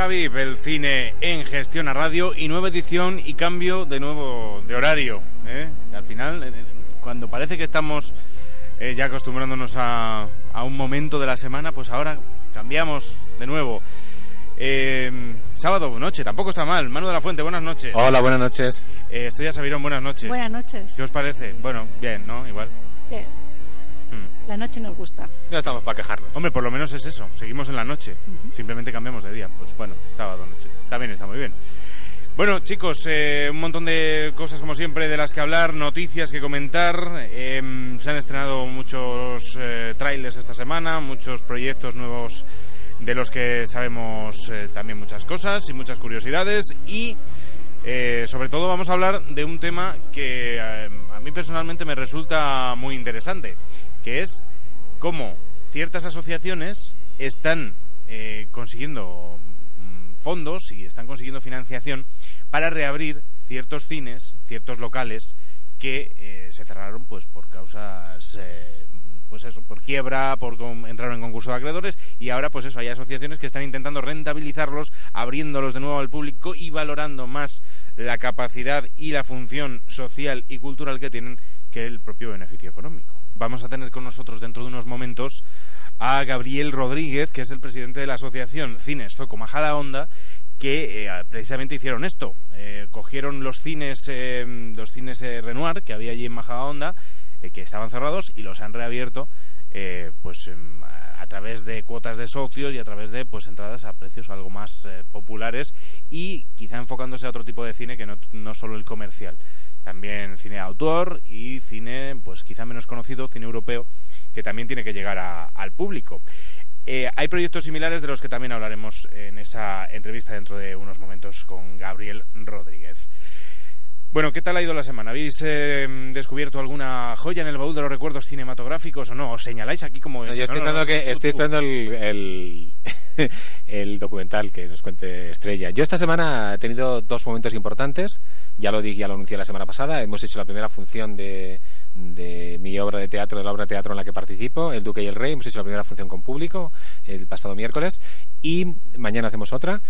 Cabib, el cine en gestión a radio y nueva edición y cambio de nuevo de horario. ¿eh? Al final, eh, cuando parece que estamos eh, ya acostumbrándonos a, a, un momento de la semana, pues ahora cambiamos de nuevo. Eh, sábado, noche, tampoco está mal. Manu de la Fuente, buenas noches. Hola, buenas noches. Eh, Estrella Sabirón, buenas noches. Buenas noches. ¿Qué os parece? Bueno, bien, ¿no? Igual. Bien. La noche nos gusta. No estamos para quejarnos. Hombre, por lo menos es eso. Seguimos en la noche. Simplemente cambiamos de día. Pues bueno, sábado, noche. También está muy bien. Bueno, chicos, eh, un montón de cosas como siempre de las que hablar, noticias que comentar. Eh, se han estrenado muchos eh, trailers esta semana, muchos proyectos nuevos de los que sabemos eh, también muchas cosas y muchas curiosidades. Y eh, sobre todo vamos a hablar de un tema que eh, a mí personalmente me resulta muy interesante, que es cómo ciertas asociaciones están eh, consiguiendo mm, fondos y están consiguiendo financiación para reabrir ciertos cines, ciertos locales que eh, se cerraron pues por causas eh, pues eso, por quiebra, por entraron en concurso de acreedores y ahora pues eso, hay asociaciones que están intentando rentabilizarlos, abriéndolos de nuevo al público y valorando más la capacidad y la función social y cultural que tienen que el propio beneficio económico. Vamos a tener con nosotros dentro de unos momentos a Gabriel Rodríguez, que es el presidente de la asociación Cines Zoco Majada Onda, que eh, precisamente hicieron esto. Eh, cogieron los cines, eh, los cines eh, Renoir que había allí en Majada Onda, eh, que estaban cerrados y los han reabierto, eh, pues em, a través de cuotas de socios y a través de pues entradas a precios algo más eh, populares y quizá enfocándose a otro tipo de cine que no, no solo el comercial. También cine autor y cine, pues quizá menos conocido, cine europeo, que también tiene que llegar a- al público. Eh, hay proyectos similares de los que también hablaremos en esa entrevista dentro de unos momentos con Gabriel Rodríguez. Bueno, ¿qué tal ha ido la semana? ¿Habéis eh, descubierto alguna joya en el baúl de los recuerdos cinematográficos o no? ¿Os señaláis aquí como... No, yo estoy No, esperando, no, que, tú, estoy esperando el, el, el documental que nos cuente Estrella. Yo esta semana he tenido dos momentos importantes. Ya lo dije, ya lo anuncié la semana pasada. Hemos hecho la primera función de, de mi obra de teatro, de la obra de teatro en la que participo, El Duque y el Rey. Hemos hecho la primera función con público el pasado miércoles. Y mañana hacemos otra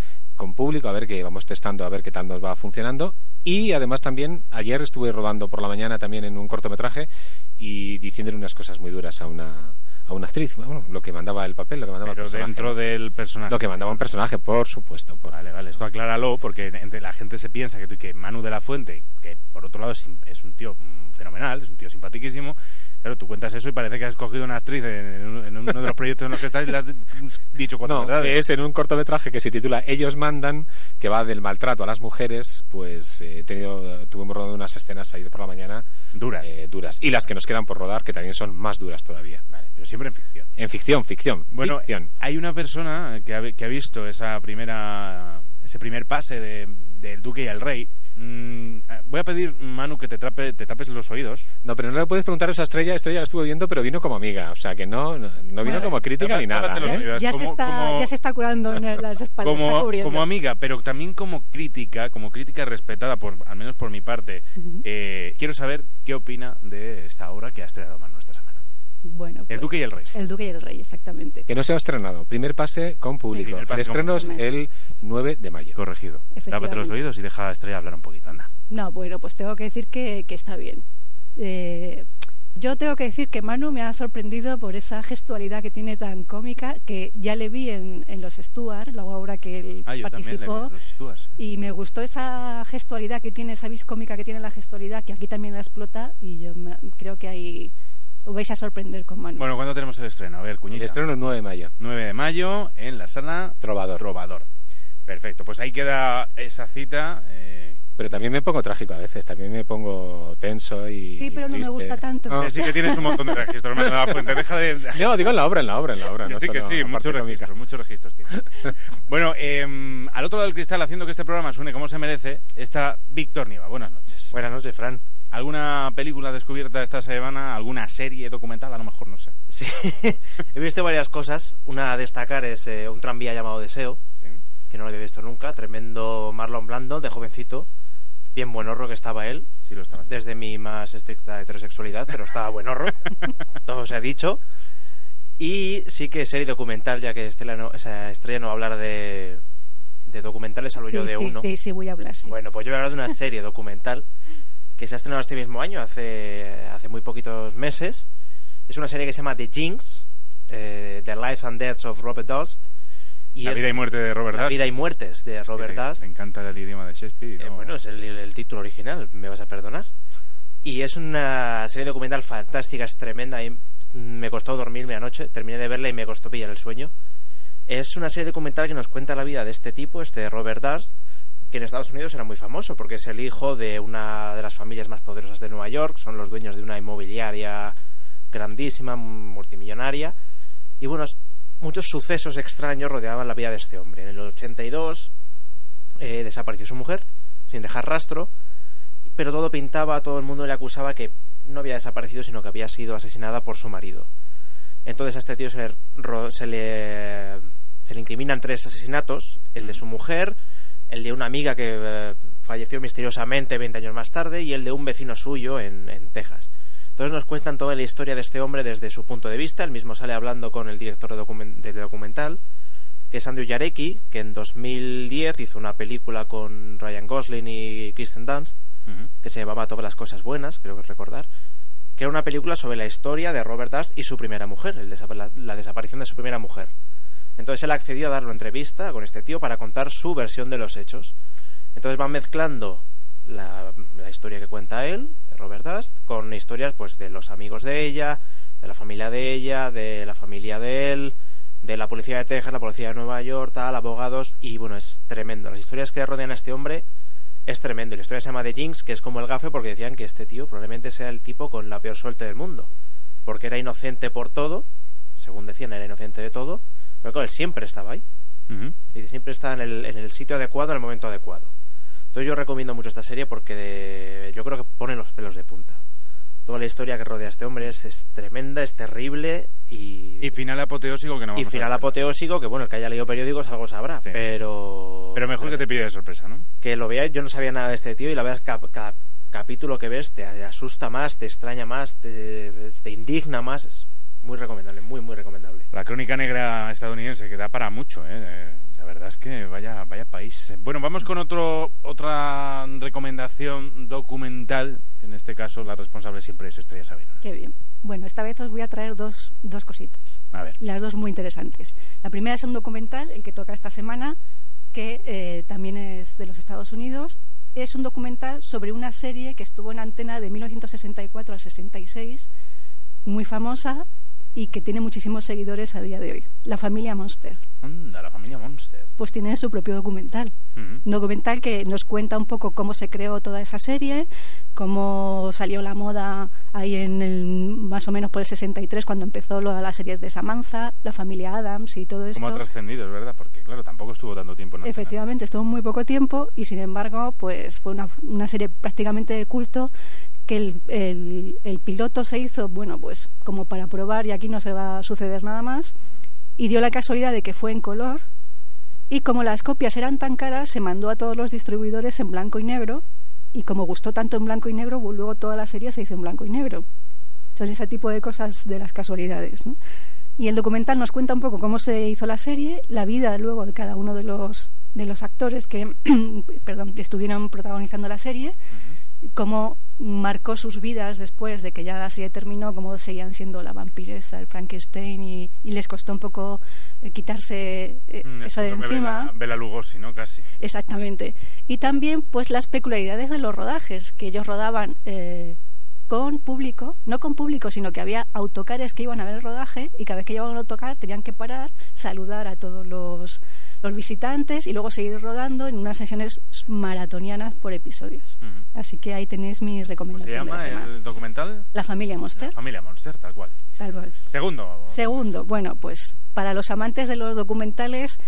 con público, a ver que vamos testando, a ver qué tal nos va funcionando. Y además también ayer estuve rodando por la mañana también en un cortometraje y diciéndole unas cosas muy duras a una a una actriz, bueno, lo que mandaba el papel, lo que mandaba Pero el personaje. dentro del personaje. Lo que mandaba un personaje, por supuesto. Por Vale, vale, esto acláralo porque entre la gente se piensa que, tú- que Manu de la Fuente, que por otro lado es, es un tío mm, fenomenal, es un tío simpaticísimo, claro, tú cuentas eso y parece que has cogido una actriz en, en- en uno de los proyectos en los que estás y le has dicho cuatro No, verdades. es en un cortometraje que se titula Ellos mandan, que va del maltrato a las mujeres, pues eh, he tenido, tuvimos rodando unas escenas ayer por la mañana Duras. eh, duras. Y las que nos quedan por rodar, que también son más duras todavía. Vale, pero siempre en ficción. En ficción, ficción, Bueno, ficción. hay una persona que ha, que ha visto esa primera, ese primer pase de- del Duque y el Rey. Mm, eh, voy a pedir, Manu, que te, trape, te tapes los oídos. No, pero no le puedes preguntar a esa estrella. Estrella la estuvo viendo, pero vino como amiga. O sea, que no, no, no vino Vale. como crítica ni nada. ¿eh? Ya se, como- está, como- ya se está curando en las espaldas. como amiga, pero también como crítica, como crítica respetada, por, al menos por mi parte, eh, quiero saber qué opina de esta obra que ha estrenado Manu esta semana. Bueno, El Duque y el Rey. El Duque y el Rey, exactamente. Que no se ha estrenado. Primer pase con público. el estreno es el 9 de mayo. Corregido. Tápate los oídos y deja a Estrella hablar un poquito, anda. No, bueno, pues tengo que decir que, que está bien. Eh, yo tengo que decir que Manu me ha sorprendido por esa gestualidad que tiene tan cómica, que ya le vi en, en Los Stuart, la obra que él Ah, yo también le participó. los Stuarts. Y me gustó esa gestualidad que tiene, esa vis cómica que tiene la gestualidad, que aquí también la explota. Y yo me- creo que ahí os vais a sorprender con Manu. Bueno, ¿cuándo tenemos el estreno? A ver, El cuñita. estreno es 9 de mayo. 9 de mayo en la sala Trovador. Trovador. Perfecto, pues ahí queda esa cita. eh, Pero también me pongo trágico a veces, también me pongo tenso y. Sí, pero no me triste. gusta tanto. No. Sí que tienes un montón de registros, me he dado cuenta. Deja de... No, digo en la obra, en la obra, en la obra. Que no sí, que sí, muchos registros, muchos registros tiene. bueno, eh, al otro lado del cristal, haciendo que este programa suene como se merece, está Víctor Nieva. Buenas noches. Buenas noches, Fran. ¿Alguna película descubierta esta semana? ¿Alguna serie documental? A lo mejor, no sé. Sí, he visto varias cosas. Una a destacar es eh, un tranvía llamado Deseo, Sí. que no lo había visto nunca. Tremendo Marlon Blando, de jovencito. Bien buen horro que estaba él, Sí lo estaba. desde mi más estricta heterosexualidad, pero estaba buen horro. Todo se ha dicho. Y sí que serie documental, ya que Estrella no, esa Estrella no va a hablar de, de documentales, hablo sí, yo de sí, uno. sí, sí, voy a hablar, sí. Bueno, pues yo voy a hablar de una serie documental que se ha estrenado este mismo año, hace, hace muy poquitos meses. Es una serie que se llama The Jinx, eh, The Life and Deaths of Robert Dust. Y La es vida y muerte de Robert La vida y muertes de Robert Dust. Le encanta el idioma de Shakespeare. Eh, no- bueno, es el, el título original, me vas a perdonar. Y es una serie documental fantástica, es tremenda. Y me costó dormirme anoche, terminé de verla y me costó pillar el sueño. Es una serie documental que nos cuenta la vida de este tipo, este Robert Dust, que en Estados Unidos era muy famoso porque es el hijo de una de las familias más poderosas de Nueva York, son los dueños de una inmobiliaria grandísima, multimillonaria. Y bueno, muchos sucesos extraños rodeaban la vida de este hombre. En el 82 eh, desapareció su mujer sin dejar rastro, pero todo pintaba, todo el mundo le acusaba que no había desaparecido, sino que había sido asesinada por su marido. Entonces a este tío se le, se le, se le incriminan tres asesinatos, el de su mujer, el de una amiga que eh, falleció misteriosamente 20 años más tarde y el de un vecino suyo en, en Texas. Entonces nos cuentan toda la historia de este hombre desde su punto de vista. Él mismo sale hablando con el director del documental, que es Andrew Jarecki, que en 2010 hizo una película con Ryan Gosling y Kristen Dunst, que se llamaba Todas las cosas buenas, creo que recordar, que era una película sobre la historia de Robert Dust y su primera mujer, el la, la desaparición de su primera mujer. Entonces él accedió a dar una entrevista con este tío para contar su versión de los hechos. Entonces van mezclando la, la historia que cuenta él, Robert Dust, con historias pues de los amigos de ella, de la familia de ella, de la familia de él, de la policía de Texas, la policía de Nueva York, tal, abogados, y bueno, es tremendo. Las historias que rodean a este hombre es tremendo. Y La historia se llama The Jinx, que es como el gafe porque decían que este tío probablemente sea el tipo con la peor suerte del mundo. Porque era inocente por todo, según decían, era inocente de todo, pero claro, él siempre estaba ahí. Y siempre está en el, en el sitio adecuado, en el momento adecuado. Entonces yo recomiendo mucho esta serie porque de- yo creo que pone los pelos de punta. Toda la historia que rodea a este hombre es, es tremenda, es terrible y, Y final apoteósico que no y vamos a final apoteósico, que bueno, el que haya leído periódicos algo sabrá, Sí. pero... Pero mejor que te pille de sorpresa, ¿no? que lo veáis, yo no sabía nada de este tío y la que cada, cada capítulo que ves te asusta más, te extraña más, te, te indigna más, muy recomendable, muy muy recomendable. La crónica negra estadounidense que da para mucho, ¿eh? Eh, La verdad es que vaya, vaya país. Bueno, vamos con otro, otra recomendación documental, que en este caso la responsable siempre es Estrella Sabiron. Qué bien. Bueno, esta vez os voy a traer dos, dos cositas. A ver. Las dos muy interesantes. La primera es un documental, el que toca esta semana, que eh, también es de los Estados Unidos. Es un documental sobre una serie que estuvo en antena de 1964 al 66, muy famosa y que tiene muchísimos seguidores a día de hoy. La familia Monster. Anda, la familia Monster. Pues tiene su propio documental. Un documental que nos cuenta un poco cómo se creó toda esa serie, cómo salió la moda ahí en el más o menos por el 63 cuando empezó lo las series de Samantha, la familia Adams y todo esto. Cómo ha trascendido, es verdad, porque claro, tampoco estuvo tanto tiempo en. Efectivamente, estuvo muy poco tiempo y sin embargo, pues fue una, una serie prácticamente de culto que el, el, el piloto se hizo, bueno, pues como para probar y aquí no se va a suceder nada más y dio la casualidad de que fue en color y como las copias eran tan caras se mandó a todos los distribuidores en blanco y negro y como gustó tanto en blanco y negro, pues luego toda la serie se hizo en blanco y negro. Son ese tipo de cosas de las casualidades, ¿no? Y el documental nos cuenta un poco cómo se hizo la serie, la vida luego de cada uno de los de los actores que perdón, estuvieron protagonizando la serie, cómo marcó sus vidas después de que ya la serie terminó, cómo seguían siendo la vampiresa, el Frankenstein y, y les costó un poco eh, quitarse eh, Mm, eso de encima. Bela Lugosi, ¿no? Casi. Exactamente. Y también, pues, las peculiaridades de los rodajes, que ellos rodaban eh, con público, no con público, sino que había autocares que iban a ver el rodaje y cada vez que llevaban un autocar tenían que parar, saludar a todos los, los visitantes y luego seguir rodando en unas sesiones maratonianas por episodios. Ujú. Así que ahí tenéis mi ¿Cómo se recomendación. de la llama el documental? La familia Monster. Familia Monster, tal cual. Tal cual. Segundo. Segundo, bueno, pues para los amantes de los documentales,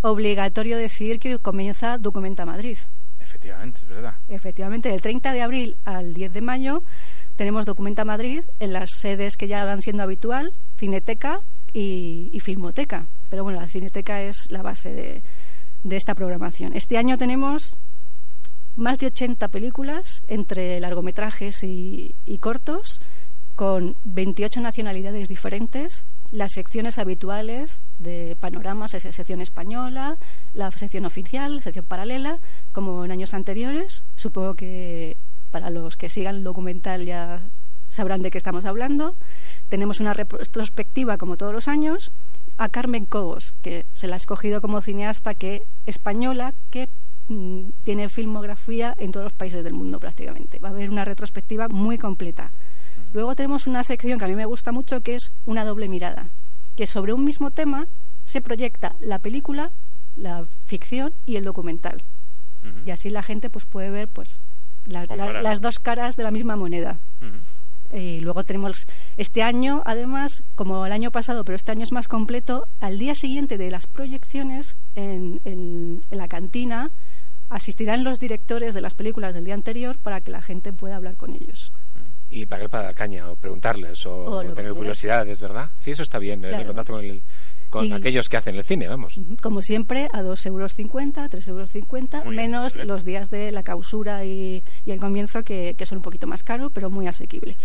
obligatorio decir que comienza Documenta Madrid. Efectivamente, es verdad. Efectivamente, del 30 de abril al 10 de mayo tenemos Documenta Madrid en las sedes que ya van siendo habitual, Cineteca y, y Filmoteca. Pero bueno, la Cineteca es la base de, de esta programación. Este año tenemos más de 80 películas entre largometrajes y, y cortos, con 28 nacionalidades diferentes, las secciones habituales de panoramas, esa sección española, la sección oficial, la sección paralela, como en años anteriores. Supongo que para los que sigan el documental ya sabrán de qué estamos hablando. Tenemos una retrospectiva, como todos los años, a Carmen Cobos, que se la ha escogido como cineasta que española que mm, tiene filmografía en todos los países del mundo prácticamente. Va a haber una retrospectiva muy completa. Luego tenemos una sección que a mí me gusta mucho que es una doble mirada, que sobre un mismo tema se proyecta la película, la ficción y el documental. Y así la gente pues puede ver pues la- la- Comparar. las dos caras de la misma moneda. Y luego tenemos este año, además, como el año pasado, pero este año es más completo, al día siguiente de las proyecciones en, en- en la cantina asistirán los directores de las películas del día anterior para que la gente pueda hablar con ellos. Y para, para dar caña o preguntarles o, O tener curiosidades, ¿verdad? Sí, eso está bien, el Claro. contacto con, el- con Y- aquellos que hacen el cine, vamos. Como siempre, a 2,50 euros, 3,50 euros, Muy menos asequible. los días de la clausura y, y el comienzo, que, que son un poquito más caros, pero muy asequible.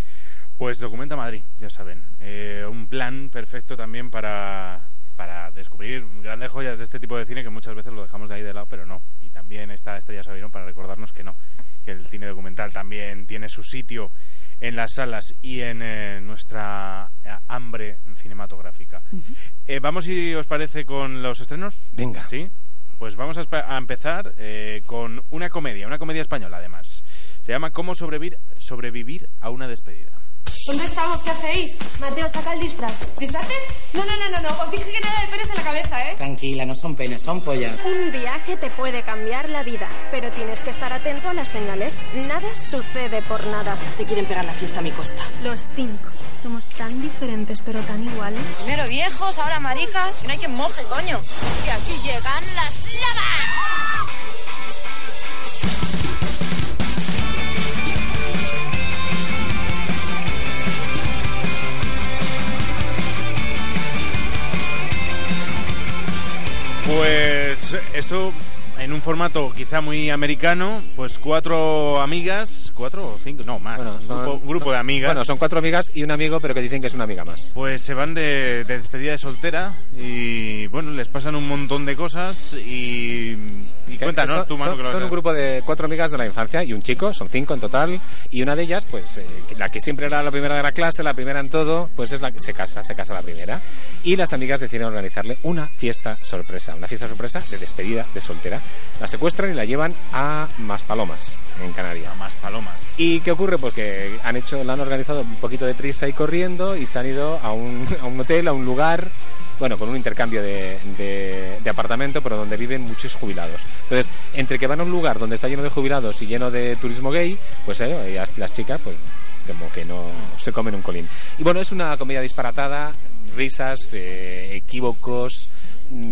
Pues Documenta Madrid, ya saben. Eh, un plan perfecto también para, para descubrir grandes joyas de este tipo de cine que muchas veces lo dejamos de ahí de lado, pero no. Y también está Estrella Sabino para recordarnos que no, que el cine documental también tiene su sitio en las salas y en eh, nuestra eh, hambre cinematográfica. Eh, vamos, si os parece, con los estrenos. Venga. ¿Sí? Pues vamos a, a empezar eh, con una comedia, una comedia española además. Se llama Cómo sobrevivir, sobrevivir a una despedida. ¿Dónde estamos? ¿Qué hacéis? Mateo, saca el disfraz. ¿Disfraces? No, no, no, no, no. Os dije que nada de penes en la cabeza, ¿eh? Tranquila, no son penes, son pollas. Un viaje te puede cambiar la vida, pero tienes que estar atento a las señales. Nada sucede por nada. Se quieren pegar la fiesta a mi costa. Los cinco. Somos tan diferentes pero tan iguales. Primero viejos, ahora maricas. Que no hay quien moje, coño. Y aquí llegan las llamas. Esto en un formato quizá muy americano, pues cuatro amigas, cuatro o cinco, no más, Bueno, un grupo, un grupo de amigas. Bueno, son cuatro amigas y un amigo, pero que dicen que es una amiga más. Pues se van de, de despedida de soltera y bueno, les pasan un montón de cosas y, y cuéntanos tú, Manu, son, que lo son un grupo de cuatro amigas de la infancia y un chico, son cinco en total, y una de ellas, pues eh, la que siempre era la primera de la clase, la primera en todo, pues es la que se casa, se casa la primera. Y las amigas deciden organizarle una fiesta sorpresa, una fiesta sorpresa de despedida de soltera. La secuestran y la llevan a Maspalomas, en Canarias. más palomas. ¿Y qué ocurre? Pues que han hecho, la han organizado un poquito de prisa y corriendo y se han ido a un, a un hotel, a un lugar, bueno, con un intercambio de, de, de apartamento, pero donde viven muchos jubilados. Entonces, entre que van a un lugar donde está lleno de jubilados y lleno de turismo gay, pues eh, las chicas, pues como que no se comen un colín. Y bueno, es una comedia disparatada, risas, eh, equívocos,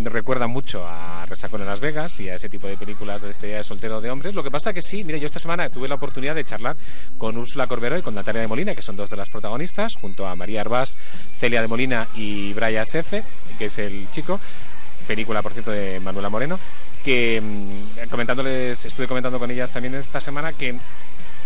recuerda mucho a Resacón en Las Vegas y a ese tipo de películas de despedida de soltero de hombres. Lo que pasa que sí, mira, yo esta semana tuve la oportunidad de charlar con Úrsula Corberó y con Natalia de Molina, que son dos de las protagonistas, junto a María Arbás, Celia de Molina y Brian Sefe, que es el chico. Película, por cierto, de Manuela Moreno, que mm, comentándoles, estuve comentando con ellas también esta semana que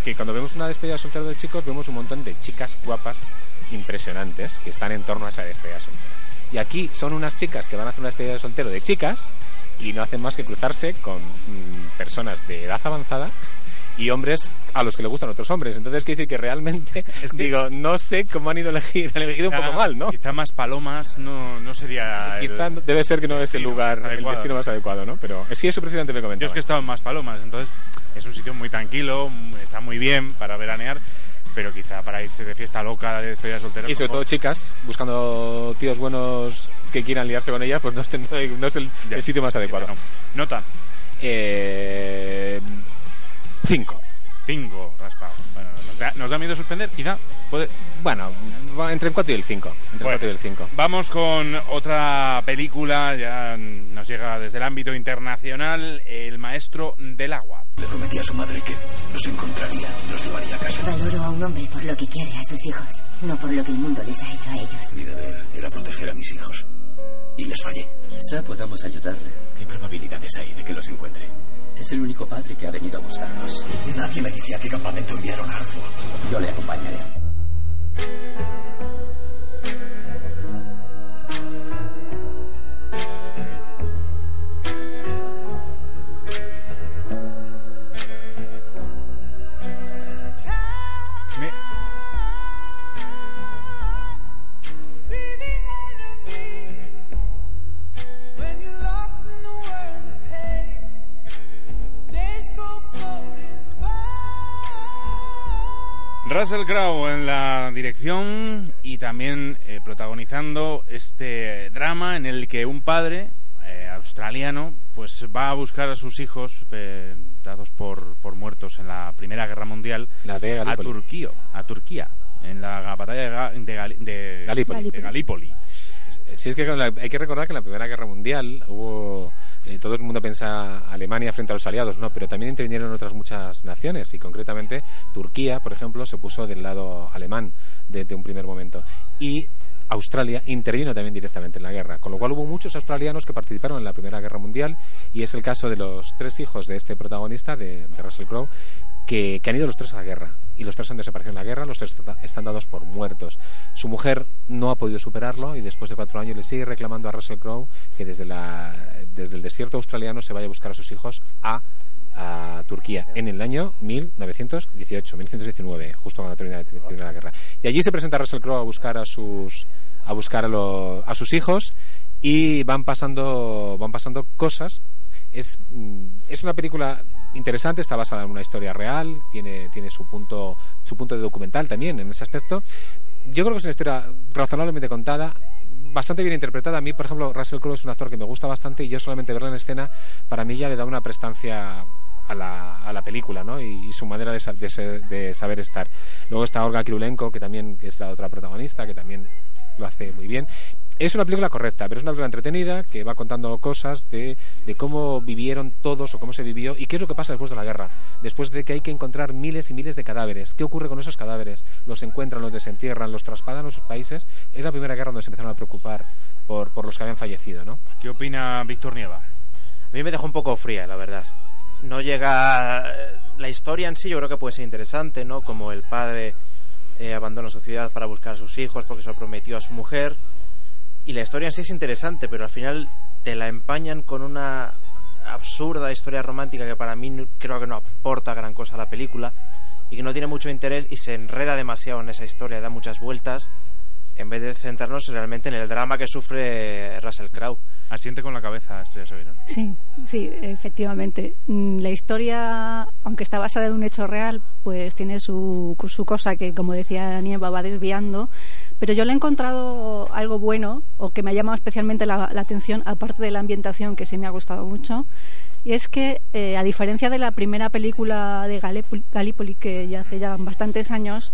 que cuando vemos una despedida de soltero de chicos vemos un montón de chicas guapas impresionantes que están en torno a esa despedida soltera. Y aquí son unas chicas que van a hacer una despedida de soltero de chicas y no hacen más que cruzarse con mm, personas de edad avanzada y hombres a los que le gustan otros hombres. Entonces quiere decir que realmente, Es que- digo, no sé cómo han ido a elegir, han elegido un poco mal, ¿no? Quizá más palomas no, no sería... el- Quizá debe ser que no es el lugar, el destino más adecuado, ¿no? Pero sí, eso precisamente me Yo comentaba. es que he estado en más palomas, entonces es un sitio muy tranquilo, está muy bien para veranear, pero quizá para irse de fiesta loca de despedida de soltero. Y sobre mejor. todo chicas, buscando tíos buenos que quieran liarse con ella, pues no es, no es el, Ya. el sitio más adecuado. No. Nota. Eh, cinco. Cinco, raspado. Bueno, da, nos da miedo suspender, quizá. Puede... Bueno, entre el 4 y el 5. Entre el Bueno, 4 y el 5. Vamos con otra película, ya nos llega desde el ámbito internacional, El Maestro del Agua. Le prometí a su madre que los encontraría y los llevaría a casa. Valoro a un hombre por lo que quiere a sus hijos, no por lo que el mundo les ha hecho a ellos. Mi deber era proteger a mis hijos. Y les fallé. Quizá podamos ayudarle. ¿Qué probabilidades hay de que los encuentre? Es el único padre que ha venido a buscarlos. Nadie me dice a qué campamento enviaron a Arthur. Yo le acompañaré. Russell Crowe en la dirección y también eh, protagonizando este drama en el que un padre eh, australiano pues va a buscar a sus hijos eh, dados por, por muertos en la Primera Guerra Mundial La de a. Turquía, a Turquía en la batalla de, de Gali- de- Galípoli. de Galípoli. Sí, es que hay que recordar que en la Primera Guerra Mundial hubo. Eh, todo el mundo piensa Alemania frente a los aliados, no, pero también intervinieron otras muchas naciones y concretamente Turquía, por ejemplo, se puso del lado alemán desde un primer momento. Y Australia intervino también directamente en la guerra, con lo cual hubo muchos australianos que participaron en la Primera Guerra Mundial y es el caso de los tres hijos de este protagonista, de, Russell Crowe, que, que han ido los tres a la guerra y los tres han desaparecido en la guerra, los tres está- están dados por muertos. Su mujer no ha podido superarlo y después de cuatro años le sigue reclamando a Russell Crowe que desde, la, desde el desierto australiano se vaya a buscar a sus hijos a, a Turquía en el año 1918, 1919, justo cuando termina, termina la guerra. Y allí se presenta Russell Crowe a buscar a sus a buscar a, lo- a sus hijos y van pasando van pasando cosas es, es una película interesante, está basada en una historia real, tiene, tiene su punto su punto de documental también en ese aspecto. Yo creo que es una historia razonablemente contada, bastante bien interpretada. A mí, por ejemplo, Russell Crowe es un actor que me gusta bastante y yo solamente verla en escena, para mí ya le da una prestancia a la, a la película, ¿no? Y, su manera de, de ser- de saber estar. Luego está Olga Krylenko, que también es la otra protagonista, que también lo hace muy bien. Es una película correcta, pero es una película entretenida que va contando cosas de, de cómo vivieron todos o cómo se vivió y qué es lo que pasa después de la guerra. Después de que hay que encontrar miles y miles de cadáveres. ¿Qué ocurre con esos cadáveres? ¿Los encuentran, los desentierran, los traspadan a sus países? Es la primera guerra donde se empezaron a preocupar por, por los que habían fallecido, ¿no? ¿Qué opina Víctor Nieva? A mí me dejó un poco fría, la verdad. No llega... La historia en sí yo creo que puede ser interesante, ¿no? Como el padre eh, abandona su ciudad para buscar a sus hijos porque se lo prometió a su mujer. Y la historia en sí es interesante, pero al final te la empañan con una absurda historia romántica que para mí no- creo que no aporta gran cosa a la película y que no tiene mucho interés y se enreda demasiado en esa historia, da muchas vueltas en vez de centrarnos realmente en el drama que sufre Russell Crowe. Asiente con la cabeza, Estrella Soberón. Sí, sí, efectivamente. Mm, La historia, aunque está basada en un hecho real, pues tiene su, su cosa que, como decía Nieva, va desviando. Pero yo le he encontrado algo bueno, o que me ha llamado especialmente la, atención, aparte de la ambientación, que sí me ha gustado mucho. Y es que, eh, a diferencia de la primera película de Galípoli, que ya hace ya bastantes años,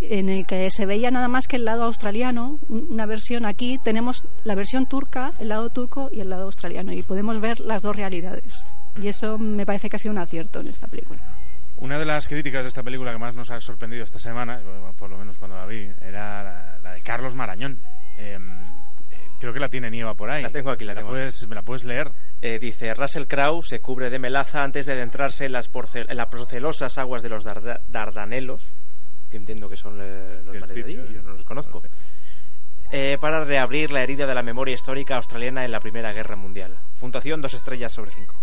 en el que se veía nada más que el lado australiano, un- una versión aquí tenemos la versión turca, el lado turco y el lado australiano y podemos ver las dos realidades. Y eso me parece que ha sido un acierto en esta película. Una de las críticas de esta película que más nos ha sorprendido esta semana, por lo menos cuando la vi, era la, la de Carlos Marañón. Eh, eh, creo que la tiene Nieva por ahí. La tengo aquí, la tengo aquí. Puedes, ¿Me la puedes leer? Eh, dice, Russell Crowe se cubre de melaza antes de adentrarse en las, porce- en las procelosas aguas de los Darda- Dardanelos, que entiendo que son eh, los mares de allí, yo no los conozco, eh, para reabrir la herida de la memoria histórica australiana en la Primera Guerra Mundial. Puntuación dos estrellas sobre cinco.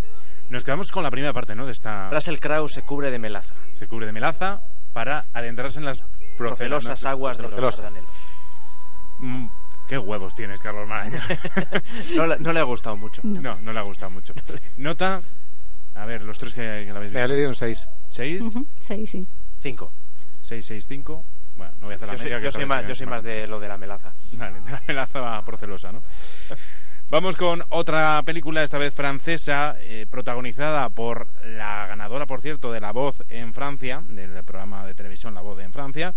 Nos quedamos con la primera parte, ¿no? De esta... Russell Crowe se cubre de melaza. Se cubre de melaza para adentrarse en las Procelosas aguas de los. Mm, ¿Qué huevos tienes, Carlos Marañón? No, le- no le ha gustado mucho. no, no le ha gustado mucho. Nota... A ver, los tres que, que la habéis Me ha visto. leído un 6. ¿Seis? Ujú, Sí, sí. Cinco. 665 Bueno, no voy a hacer la Yo soy, media, que yo soy más, yo soy más de lo de la melaza. Vale, de la melaza procelosa, ¿no? Vamos con otra película, esta vez francesa, eh, protagonizada por la ganadora, por cierto, de La Voz en Francia, del programa de televisión La Voz en Francia,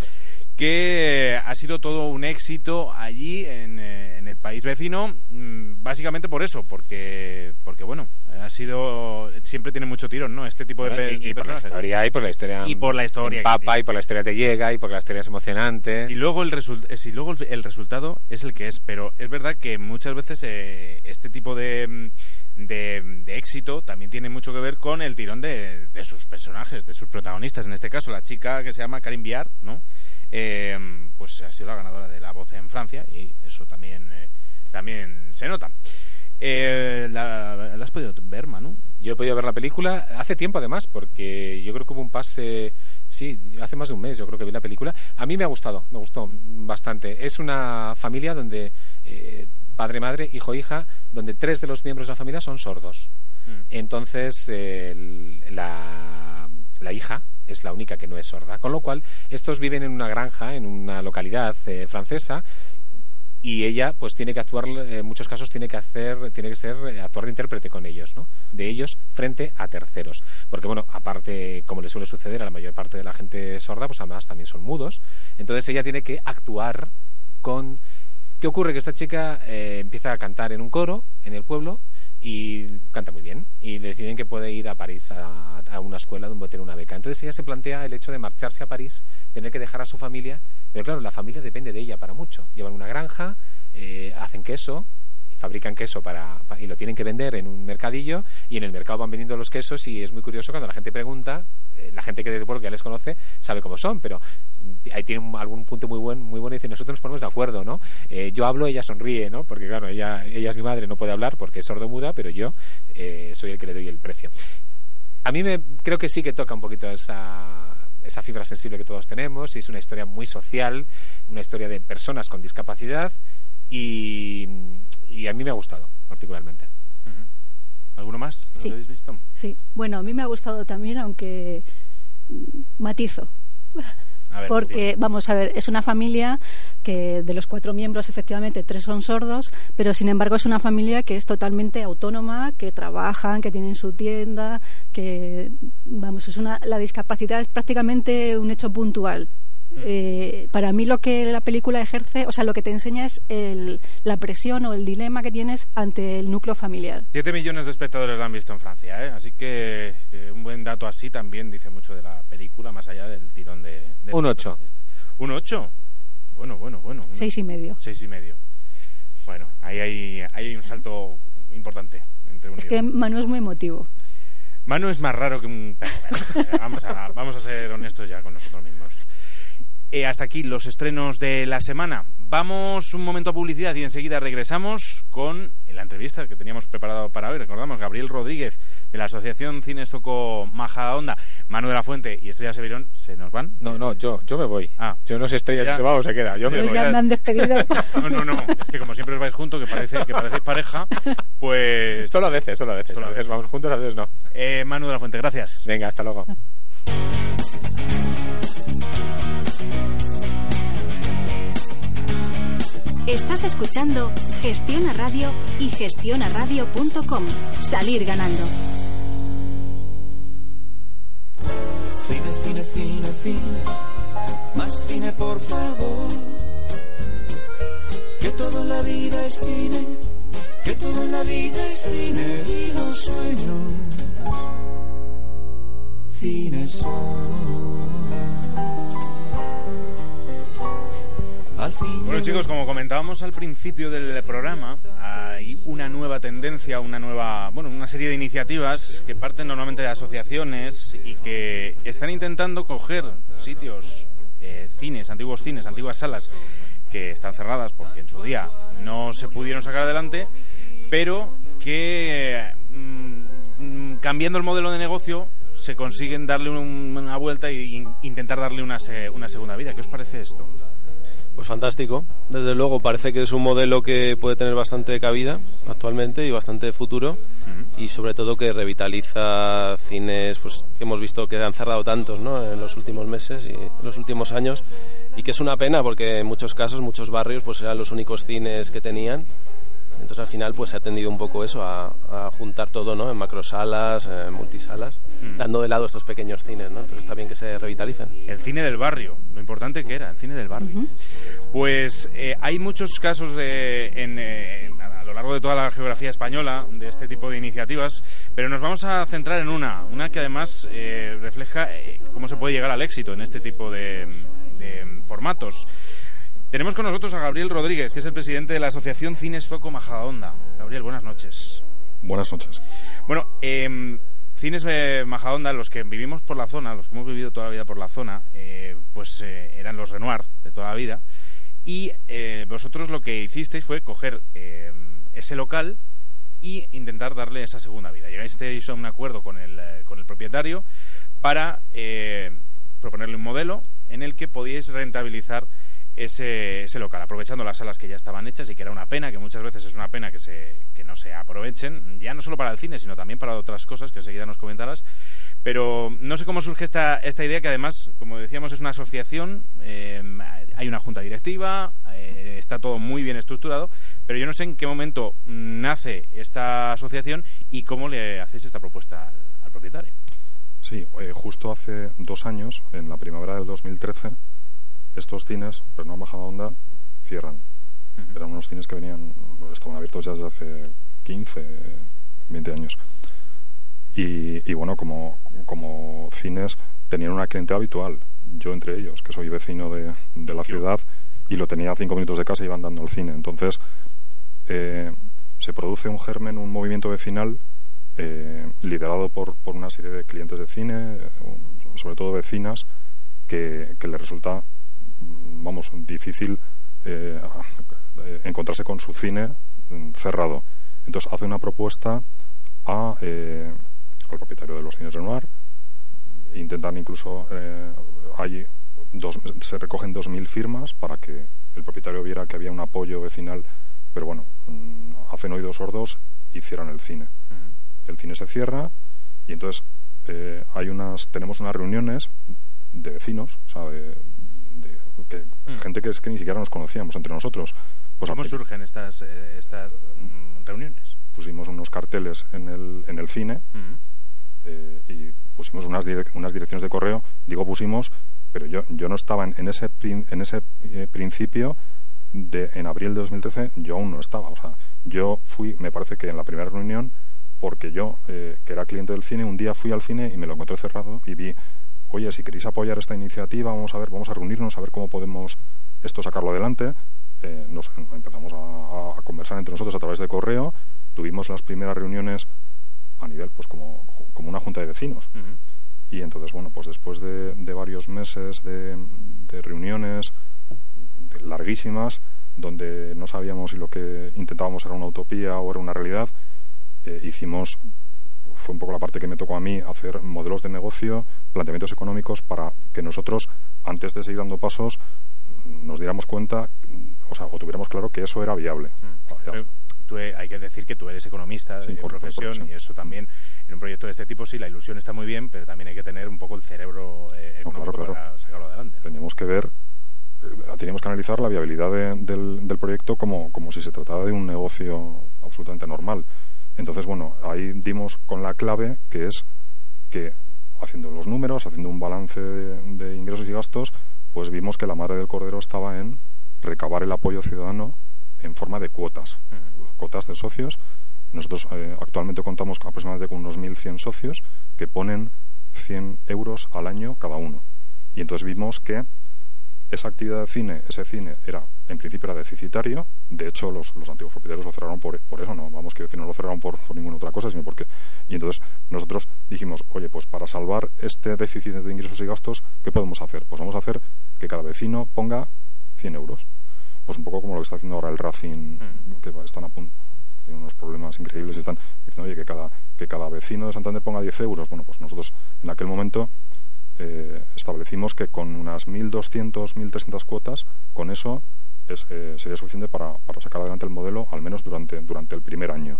que eh, ha sido todo un éxito allí en, eh, en el país vecino, mm, básicamente por eso, porque, porque bueno, ha sido siempre tiene mucho tirón, ¿no? Este tipo de, Bueno, y, por la historia y por la historia Y por la historia, papa sí. y por la historia te llega y porque la historia es emocionante Y luego el, result- sí, luego el, el resultado es el que es, pero es verdad que muchas veces eh, este tipo de, mm, de, éxito también tiene mucho que ver con el tirón de, de sus personajes, de sus protagonistas. En este caso, la chica que se llama Karim Biard, ¿no? Eh, pues ha sido la ganadora de la voz en Francia y eso también, eh, también se nota. Eh, ¿La has podido ver, Manu? Yo he podido ver la película hace tiempo además, porque yo creo que hubo un pase, sí, hace más de un mes yo creo que vi la película. A mí me ha gustado, me gustó bastante. Es una familia donde eh, padre, madre, hijo, hija, donde tres de los miembros de la familia son sordos. Entonces, eh, el- la, la hija es la única que no es sorda. Con lo cual, estos viven en una granja, en una localidad eh, francesa, y ella pues tiene que actuar eh, en muchos casos tiene que hacer tiene que ser eh, actuar de intérprete con ellos no de ellos frente a terceros porque bueno aparte como le suele suceder a la mayor parte de la gente sorda pues además también son mudos entonces ella tiene que actuar con qué ocurre que esta chica eh, empieza a cantar en un coro en el pueblo y canta muy bien. Y le deciden que puede ir a París a, una escuela donde tiene una beca. Entonces ella se plantea el hecho de marcharse a París tener que dejar a su familia pero claro la familia depende de ella para mucho. Llevan una granja eh, hacen queso fabrican queso para, pa- y lo tienen que vender en un mercadillo y en el mercado van vendiendo los quesos y es muy curioso cuando la gente pregunta eh, la gente que desde pueblo que ya les conoce sabe cómo son pero ahí tiene un- algún punto muy buen muy bueno y dice nosotros nos ponemos de acuerdo no Eh, yo hablo ella sonríe no porque claro ella ella es mi madre no puede hablar porque es sordomuda pero yo eh, soy el que le doy el precio. A mí me creo que sí que toca un poquito esa esa fibra sensible que todos tenemos y es una historia muy social una historia de personas con discapacidad y, y a mí me ha gustado particularmente ¿Alguno más? ¿Lo Sí. habéis visto? Sí, bueno, a mí me ha gustado también, aunque mm, matizo. A ver, Porque, vamos a ver, es una familia que de los cuatro miembros, efectivamente, tres son sordos, pero sin embargo es una familia que es totalmente autónoma, que trabajan, que tienen su tienda, que, vamos, es una, la discapacidad es prácticamente un hecho puntual. Eh, para mí lo que la película ejerce, o sea, lo que te enseña es el- la presión o el dilema que tienes ante el núcleo familiar. 7 millones de espectadores la han visto en Francia, ¿eh? así que eh, un buen dato así también dice mucho de la película, más allá del tirón de... de Un ocho. ¿Un 8? Bueno, bueno, bueno. un- Seis y medio. Seis y medio. Bueno, ahí hay, ahí hay un salto importante entre Es y que otro. Manu es muy emotivo. Manu es más raro que un perro. Eh, vamos, a, vamos a ser honestos ya con nosotros mismos. Eh, hasta aquí los estrenos de la semana. Vamos un momento a publicidad y enseguida regresamos con la entrevista que teníamos preparado para hoy. Recordamos, Gabriel Rodríguez de la Asociación Cines Toco Majadahonda, Manu de la Fuente y Estrella Severón se nos van. no no yo yo me voy Ah. yo no sé estrella Ya. si se va o se queda yo me Ellos voy ya me han despedido. No, no, no. Es que como siempre os vais juntos, que parece que parecéis pareja, pues... solo a veces solo a veces Solo a veces. vamos juntos a veces no Eh, Manu de la Fuente, gracias. venga hasta luego Estás escuchando Gestiona Radio y gestionaradio.com. Salir ganando. Cine, cine, cine, cine. Más cine, por favor. Que todo en la vida es cine. Que todo en la vida es cine. Y los sueños. Cine son. Bueno chicos, como comentábamos al principio del programa, hay una nueva tendencia, una nueva, bueno, una serie de iniciativas que parten normalmente de asociaciones y que están intentando coger sitios, eh, cines, antiguos cines, antiguas salas que están cerradas porque en su día no se pudieron sacar adelante, pero que mm, mm, cambiando el modelo de negocio se consiguen darle un- una vuelta e in- intentar darle una, una segunda vida. ¿Qué os parece esto? Pues fantástico. Desde luego, parece que es un modelo que puede tener bastante cabida actualmente y bastante futuro. Y sobre todo que revitaliza cines pues, que hemos visto que han cerrado tantos ¿no? en los últimos meses y en los últimos años. Y que es una pena porque en muchos casos, muchos barrios, pues eran los únicos cines que tenían. Entonces al final pues se ha tendido un poco eso, a, a juntar todo ¿no? en macrosalas, en multisalas, Mm. dando de lado estos pequeños cines. ¿no? Entonces está bien que se revitalicen. El cine del barrio, lo importante que era, el cine del barrio. Pues eh, hay muchos casos de, en, eh, a lo largo de toda la geografía española de este tipo de iniciativas, pero nos vamos a centrar en una, una que además eh, refleja eh, cómo se puede llegar al éxito en este tipo de, de formatos. Tenemos con nosotros a Gabriel Rodríguez, que es el presidente de la Asociación Cines Foco Majadahonda. Gabriel, buenas noches. Buenas noches. Bueno, eh, Cines eh, Majadahonda, los que vivimos por la zona, los que hemos vivido toda la vida por la zona, eh, pues eh, eran los Renoir de toda la vida. Y eh, vosotros lo que hicisteis fue coger eh, ese local y intentar darle esa segunda vida. Llegasteis a un acuerdo con el, con el propietario para proponerle un modelo en el que podíais rentabilizar ese, ese local, aprovechando las salas que ya estaban hechas y que era una pena, que muchas veces es una pena que, se, que no se aprovechen, ya no solo para el cine, sino también para otras cosas que enseguida nos comentarás. Pero no sé cómo surge esta, esta idea, que además, como decíamos, es una asociación, eh, hay una junta directiva, eh, está todo muy bien estructurado, pero yo no sé en qué momento nace esta asociación y cómo le hacéis esta propuesta al, propietario. Sí, eh, justo hace dos años, en la primavera del 2013, estos cines, Renault Majadahonda, cierran. Eran unos cines que venían, estaban abiertos ya desde hace 15, 20 años. Y, y bueno, como, como cines tenían una clientela habitual, yo entre ellos, que soy vecino de, de la ciudad y lo tenía a cinco minutos de casa y iba andando al cine. Entonces, eh, se produce un germen, un movimiento vecinal eh, liderado por, por una serie de clientes de cine, eh, sobre todo vecinas, que, que le resulta, vamos, difícil eh, encontrarse con su cine mm, cerrado. Entonces hace una propuesta a, eh, al propietario de los cines Renoir, intentan incluso, eh, hay dos, se recogen 2.000 firmas para que el propietario viera que había un apoyo vecinal, pero bueno, mm, hacen oídos sordos y cierran el cine. El cine se cierra y entonces eh, hay unas, tenemos unas reuniones de vecinos, o sea, de- que- Mm. gente que es que ni siquiera nos conocíamos entre nosotros. Pues ¿Cómo surgen estas, eh, estas mm, reuniones? pusimos unos carteles en el, en el cine eh, y pusimos unas, direc- unas direcciones de correo. Digo pusimos, pero yo, yo no estaba en, en ese, prin- en ese eh, principio de en abril de 2013, yo aún no estaba. O sea, yo fui, me parece que en la primera reunión, porque yo, eh, que era cliente del cine, un día fui al cine y me lo encontré cerrado y vi, oye, si queréis apoyar esta iniciativa, vamos a ver, vamos a reunirnos, a ver cómo podemos esto sacarlo adelante. Eh, nos empezamos a, a conversar entre nosotros a través de correo. Tuvimos las primeras reuniones a nivel, pues como, como una junta de vecinos. Y entonces, bueno, pues después de, de varios meses de, de reuniones de- larguísimas, donde no sabíamos si lo que intentábamos era una utopía o era una realidad, eh, hicimos, fue un poco la parte que me tocó a mí, hacer modelos de negocio, planteamientos económicos para que nosotros, antes de seguir dando pasos, nos diéramos cuenta, o sea, o tuviéramos claro que eso era viable. Pero tú, eh, hay que decir que tú eres economista de por- por profesión y eso también, en un proyecto de este tipo, sí, la ilusión está muy bien, pero también hay que tener un poco el cerebro eh, No, económico claro. para sacarlo adelante. Teníamos que ver, eh, teníamos que analizar la viabilidad de- del, del proyecto como, como si se tratara de un negocio absolutamente normal. Entonces, bueno, ahí dimos con la clave que es que haciendo los números, haciendo un balance de, de ingresos y gastos, pues vimos que la madre del cordero estaba en recabar el apoyo ciudadano en forma de cuotas, cuotas de socios. Nosotros eh, actualmente contamos con aproximadamente con unos 1.100 socios que ponen 100 euros al año cada uno. Y entonces vimos que esa actividad de cine, ese cine era, en principio era deficitario, de hecho los, los antiguos propietarios lo cerraron por, por eso, no, vamos, que decir, no lo cerraron por, por ninguna otra cosa, sino porque... Y entonces nosotros dijimos, oye, pues para salvar este déficit de ingresos y gastos, ¿qué podemos hacer? Pues vamos a hacer que cada vecino ponga 100 euros. Pues un poco como lo que está haciendo ahora el Racing, que están a punto tienen unos problemas increíbles y están diciendo, oye, que cada, que cada vecino de Santander ponga 10 euros. Bueno, pues nosotros en aquel momento eh, establecimos que con unas 1.200, 1.300 cuotas, con eso es, eh, sería suficiente para, para, sacar adelante el modelo, al menos durante, durante el primer año.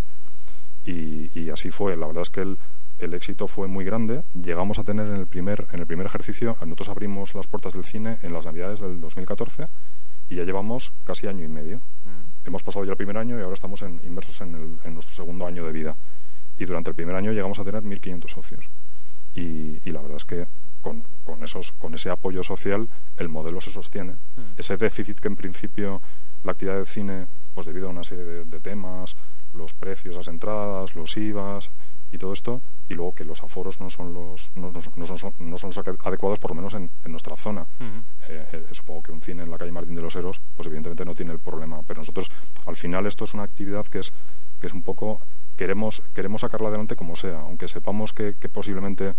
Y, y así fue. La verdad es que el, el, éxito fue muy grande. Llegamos a tener en el primer, en el primer ejercicio, nosotros abrimos las puertas del cine en las Navidades del 2014 y ya llevamos casi año y medio. Mm. Hemos pasado ya el primer año y ahora estamos en, inmersos en, el, en nuestro segundo año de vida. Y durante el primer año llegamos a tener 1.500 socios. Y, y, la verdad es que con, con, esos, con ese apoyo social el modelo se sostiene. Mm. Ese déficit que en principio la actividad de cine, pues debido a una serie de, de temas, los precios, las entradas, los IVAs y todo esto, y luego que los aforos no son los, no, no, no son, no son los adecuados, por lo menos en, en nuestra zona. -huh. eh, eh, supongo que un cine en la calle Martín de los Heros, pues evidentemente no tiene el problema, pero nosotros, al final, esto es una actividad que es, que es un poco, queremos, queremos sacarla adelante como sea, aunque sepamos que, que posiblemente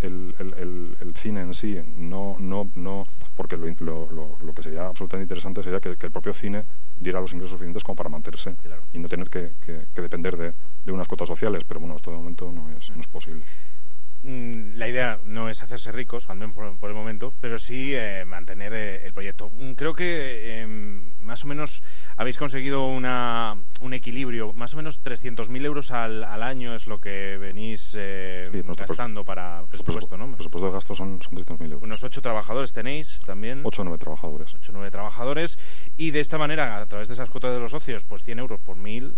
el, el, el, el, cine en sí no no no porque lo, lo, lo, que sería absolutamente interesante sería que, que, el propio cine diera los ingresos suficientes como para mantenerse claro. y no tener que, que depender de, de, unas cuotas sociales pero bueno esto de momento no es, no es posible la idea no es hacerse ricos, al menos por, por el momento, pero sí eh, mantener eh, el proyecto. Mm, creo que eh, más o menos habéis conseguido una, un equilibrio. Más o menos 300.000 euros al, al, año es lo que venís eh, sí, gastando para presupuesto, ¿no? El presupuesto de gasto son, son 300.000 euros. Unos 8 trabajadores tenéis también. 8 o 9 trabajadores. 8 o 9 trabajadores. Y de esta manera, a través de esas cuotas de los socios, pues 100 euros por 1000.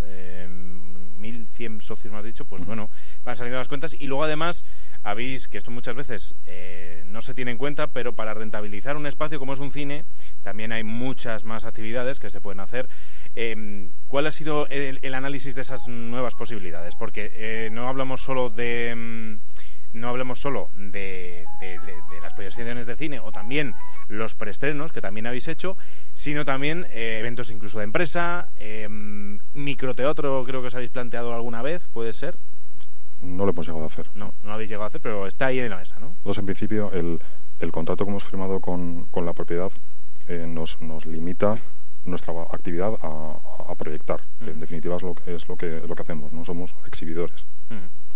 Eh, 1.100 socios, has dicho, pues bueno, van saliendo las cuentas. Y luego, además, habéis, que esto muchas veces eh, no se tiene en cuenta, pero para rentabilizar un espacio como es un cine, también hay muchas más actividades que se pueden hacer. Eh, ¿Cuál ha sido el, el, análisis de esas nuevas posibilidades? Porque eh, no hablamos solo de... Mm, no hablemos solo de, de, de, de, las proyecciones de cine o también los preestrenos que también habéis hecho, sino también eh, eventos incluso de empresa, eh, microteatro creo que os habéis planteado alguna vez, puede ser. No lo hemos llegado a hacer. No, no lo habéis llegado a hacer, pero está ahí en la mesa, ¿no? Nosotros en principio el, el contrato que hemos firmado con, con la propiedad eh, nos, nos limita nuestra actividad a, a proyectar, mm. que en definitiva es lo que, es lo que, lo que hacemos, no somos exhibidores. Mm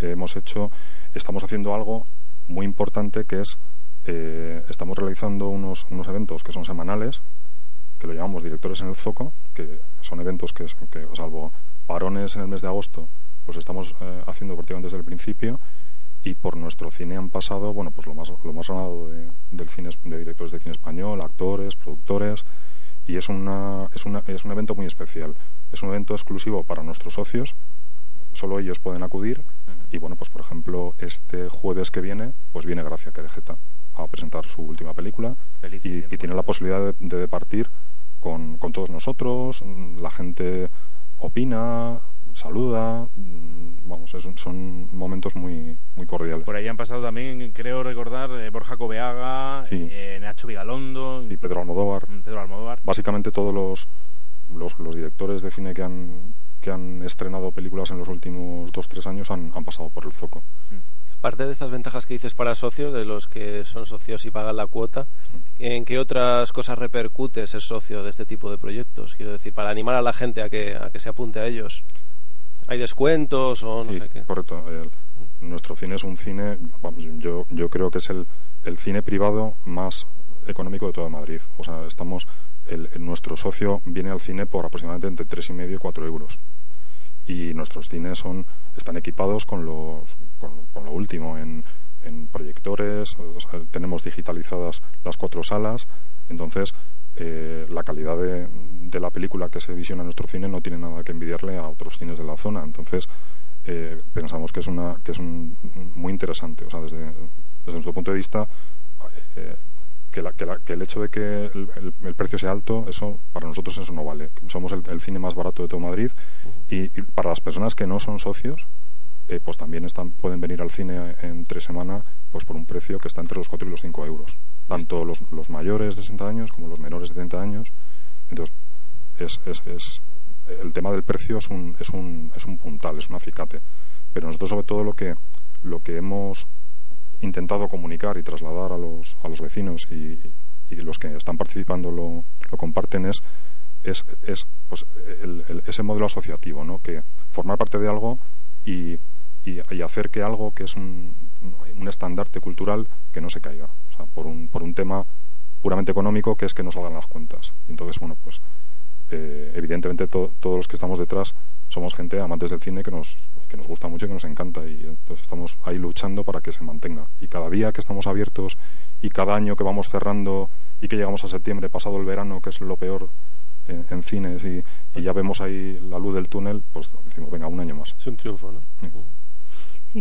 hemos hecho, estamos haciendo algo muy importante que es, eh, estamos realizando unos, unos eventos que son semanales, que lo llamamos directores en el Zoco, que son eventos que, que salvo parones en el mes de agosto, los estamos eh, haciendo prácticamente desde el principio y por nuestro cine han pasado, bueno, pues lo más, lo más sonado de, del cine, de directores de cine español, actores, productores, y es, una, es, una, es un evento muy especial. Es un evento exclusivo para nuestros socios, solo ellos pueden acudir. Uh -huh. y bueno pues por ejemplo este jueves que viene pues viene Gracia Querejeta a presentar su última película Feliz y, y, tiene la posibilidad de, de departir con, con, todos nosotros. La gente opina saluda vamos es, son momentos muy muy cordiales. Por ahí han pasado también creo recordar eh, Borja Cobeaga sí. eh, Nacho Vigalondo y Pedro Almodóvar. Pedro Almodóvar. Básicamente todos los los, los directores de cine que han que han estrenado películas en los últimos dos tres años han, han pasado por el zoco. Mm. Aparte de estas ventajas que dices para socios, de los que son socios y pagan la cuota, mm. ¿en qué otras cosas repercute ser socio de este tipo de proyectos? Quiero decir, para animar a la gente a que, a que se apunte a ellos. ¿Hay descuentos o no sí, sé qué? Correcto. El, nuestro cine es un cine, vamos, yo, yo creo que es el, el cine privado más económico de toda Madrid. O sea, estamos el, el, nuestro socio viene al cine por aproximadamente entre tres y medio y cuatro euros y nuestros cines son están equipados con los con, lo último en, en proyectores tenemos digitalizadas las cuatro salas entonces eh, la calidad de, de, la película que se visiona en nuestro cine no tiene nada que envidiarle a otros cines de la zona entonces eh, pensamos que es una que es un, muy interesante o sea desde desde nuestro punto de vista eh, que, la, que, la, que, el hecho de que el, precio sea alto, eso para nosotros eso no vale. Somos el, cine más barato de todo Madrid y, para las personas que no son socios, eh, pues también están, pueden venir al cine en tres semanas pues por un precio que está entre los 4 y los 5 euros. Tanto los, mayores de 60 años como los menores de 70 años. Entonces, es, es, es, el tema del precio es un, es, un, es un puntal, es un acicate. Pero nosotros sobre todo lo que, lo que hemos intentado comunicar y trasladar a los, a los vecinos y, y los que están participando lo, lo comparten es, es, es pues el, ese modelo asociativo, ¿no? que formar parte de algo y, y, y, hacer que algo que es un, un estandarte cultural que no se caiga, o sea, por un, por un tema puramente económico que es que no salgan las cuentas. Entonces, bueno, pues eh, evidentemente to- todos los que estamos detrás somos gente amantes del cine que nos, que nos gusta mucho y que nos encanta y entonces estamos ahí luchando para que se mantenga. Y cada día que estamos abiertos y cada año que vamos cerrando y que llegamos a septiembre, pasado el verano, que es lo peor en, en cines y, y ya vemos ahí la luz del túnel, pues decimos, venga, un año más. Es un triunfo, ¿no? Sí,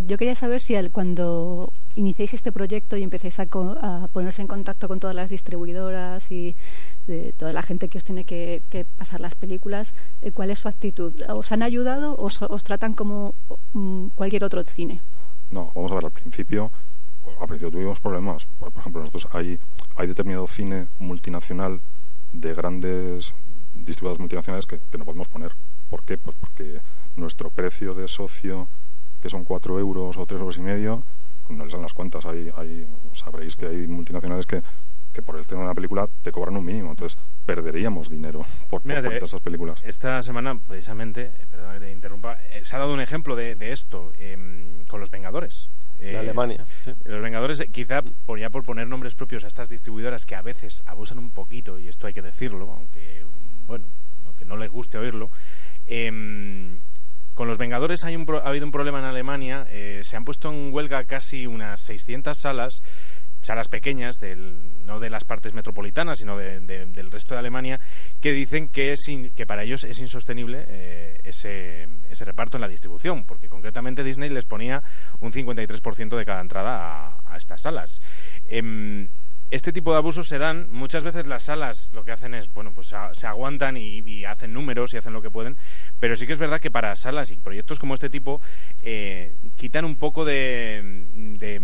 yo quería saber si al, cuando iniciéis este proyecto y empecéis a, co- a ponerse en contacto con todas las distribuidoras y de toda la gente que os tiene que, que pasar las películas, eh, ¿cuál es su actitud? ¿Os han ayudado o os, tratan como mm, cualquier otro cine? No, vamos a ver, al principio, al principio tuvimos problemas. Por, ejemplo, nosotros hay, hay determinado cine multinacional de grandes distribuidoras multinacionales que no podemos poner. ¿Por qué? Pues porque nuestro precio de socio, que son cuatro euros o tres euros y medio, pues no les dan las cuentas. Hay, hay, sabréis que hay multinacionales que, que por el estreno de una película te cobran un mínimo. Entonces, perderíamos dinero por, por Mírate, esas películas. Esta semana, precisamente, eh, perdona que te interrumpa, eh, se ha dado un ejemplo de, de esto em, con los Vengadores. De Alemania, sí. Los Vengadores, eh, quizá por ya por poner nombres propios a estas distribuidoras que a veces abusan un poquito, y esto hay que decirlo, aunque, bueno, aunque no les guste oírlo, em, con los Vengadores hay un ha habido un problema en Alemania. eh, se han puesto en huelga casi unas 600 salas, salas pequeñas, del, no de las partes metropolitanas, sino de- de- del resto de Alemania, que dicen que, es in- que para ellos es insostenible eh, ese, ese reparto en la distribución, porque concretamente Disney les ponía un 53% de cada entrada a, a estas salas. Em, este tipo de abusos se dan muchas veces las salas lo que hacen es bueno pues a- se aguantan y, y hacen números y hacen lo que pueden pero sí que es verdad que para salas y proyectos como este tipo eh, quitan un poco de, de,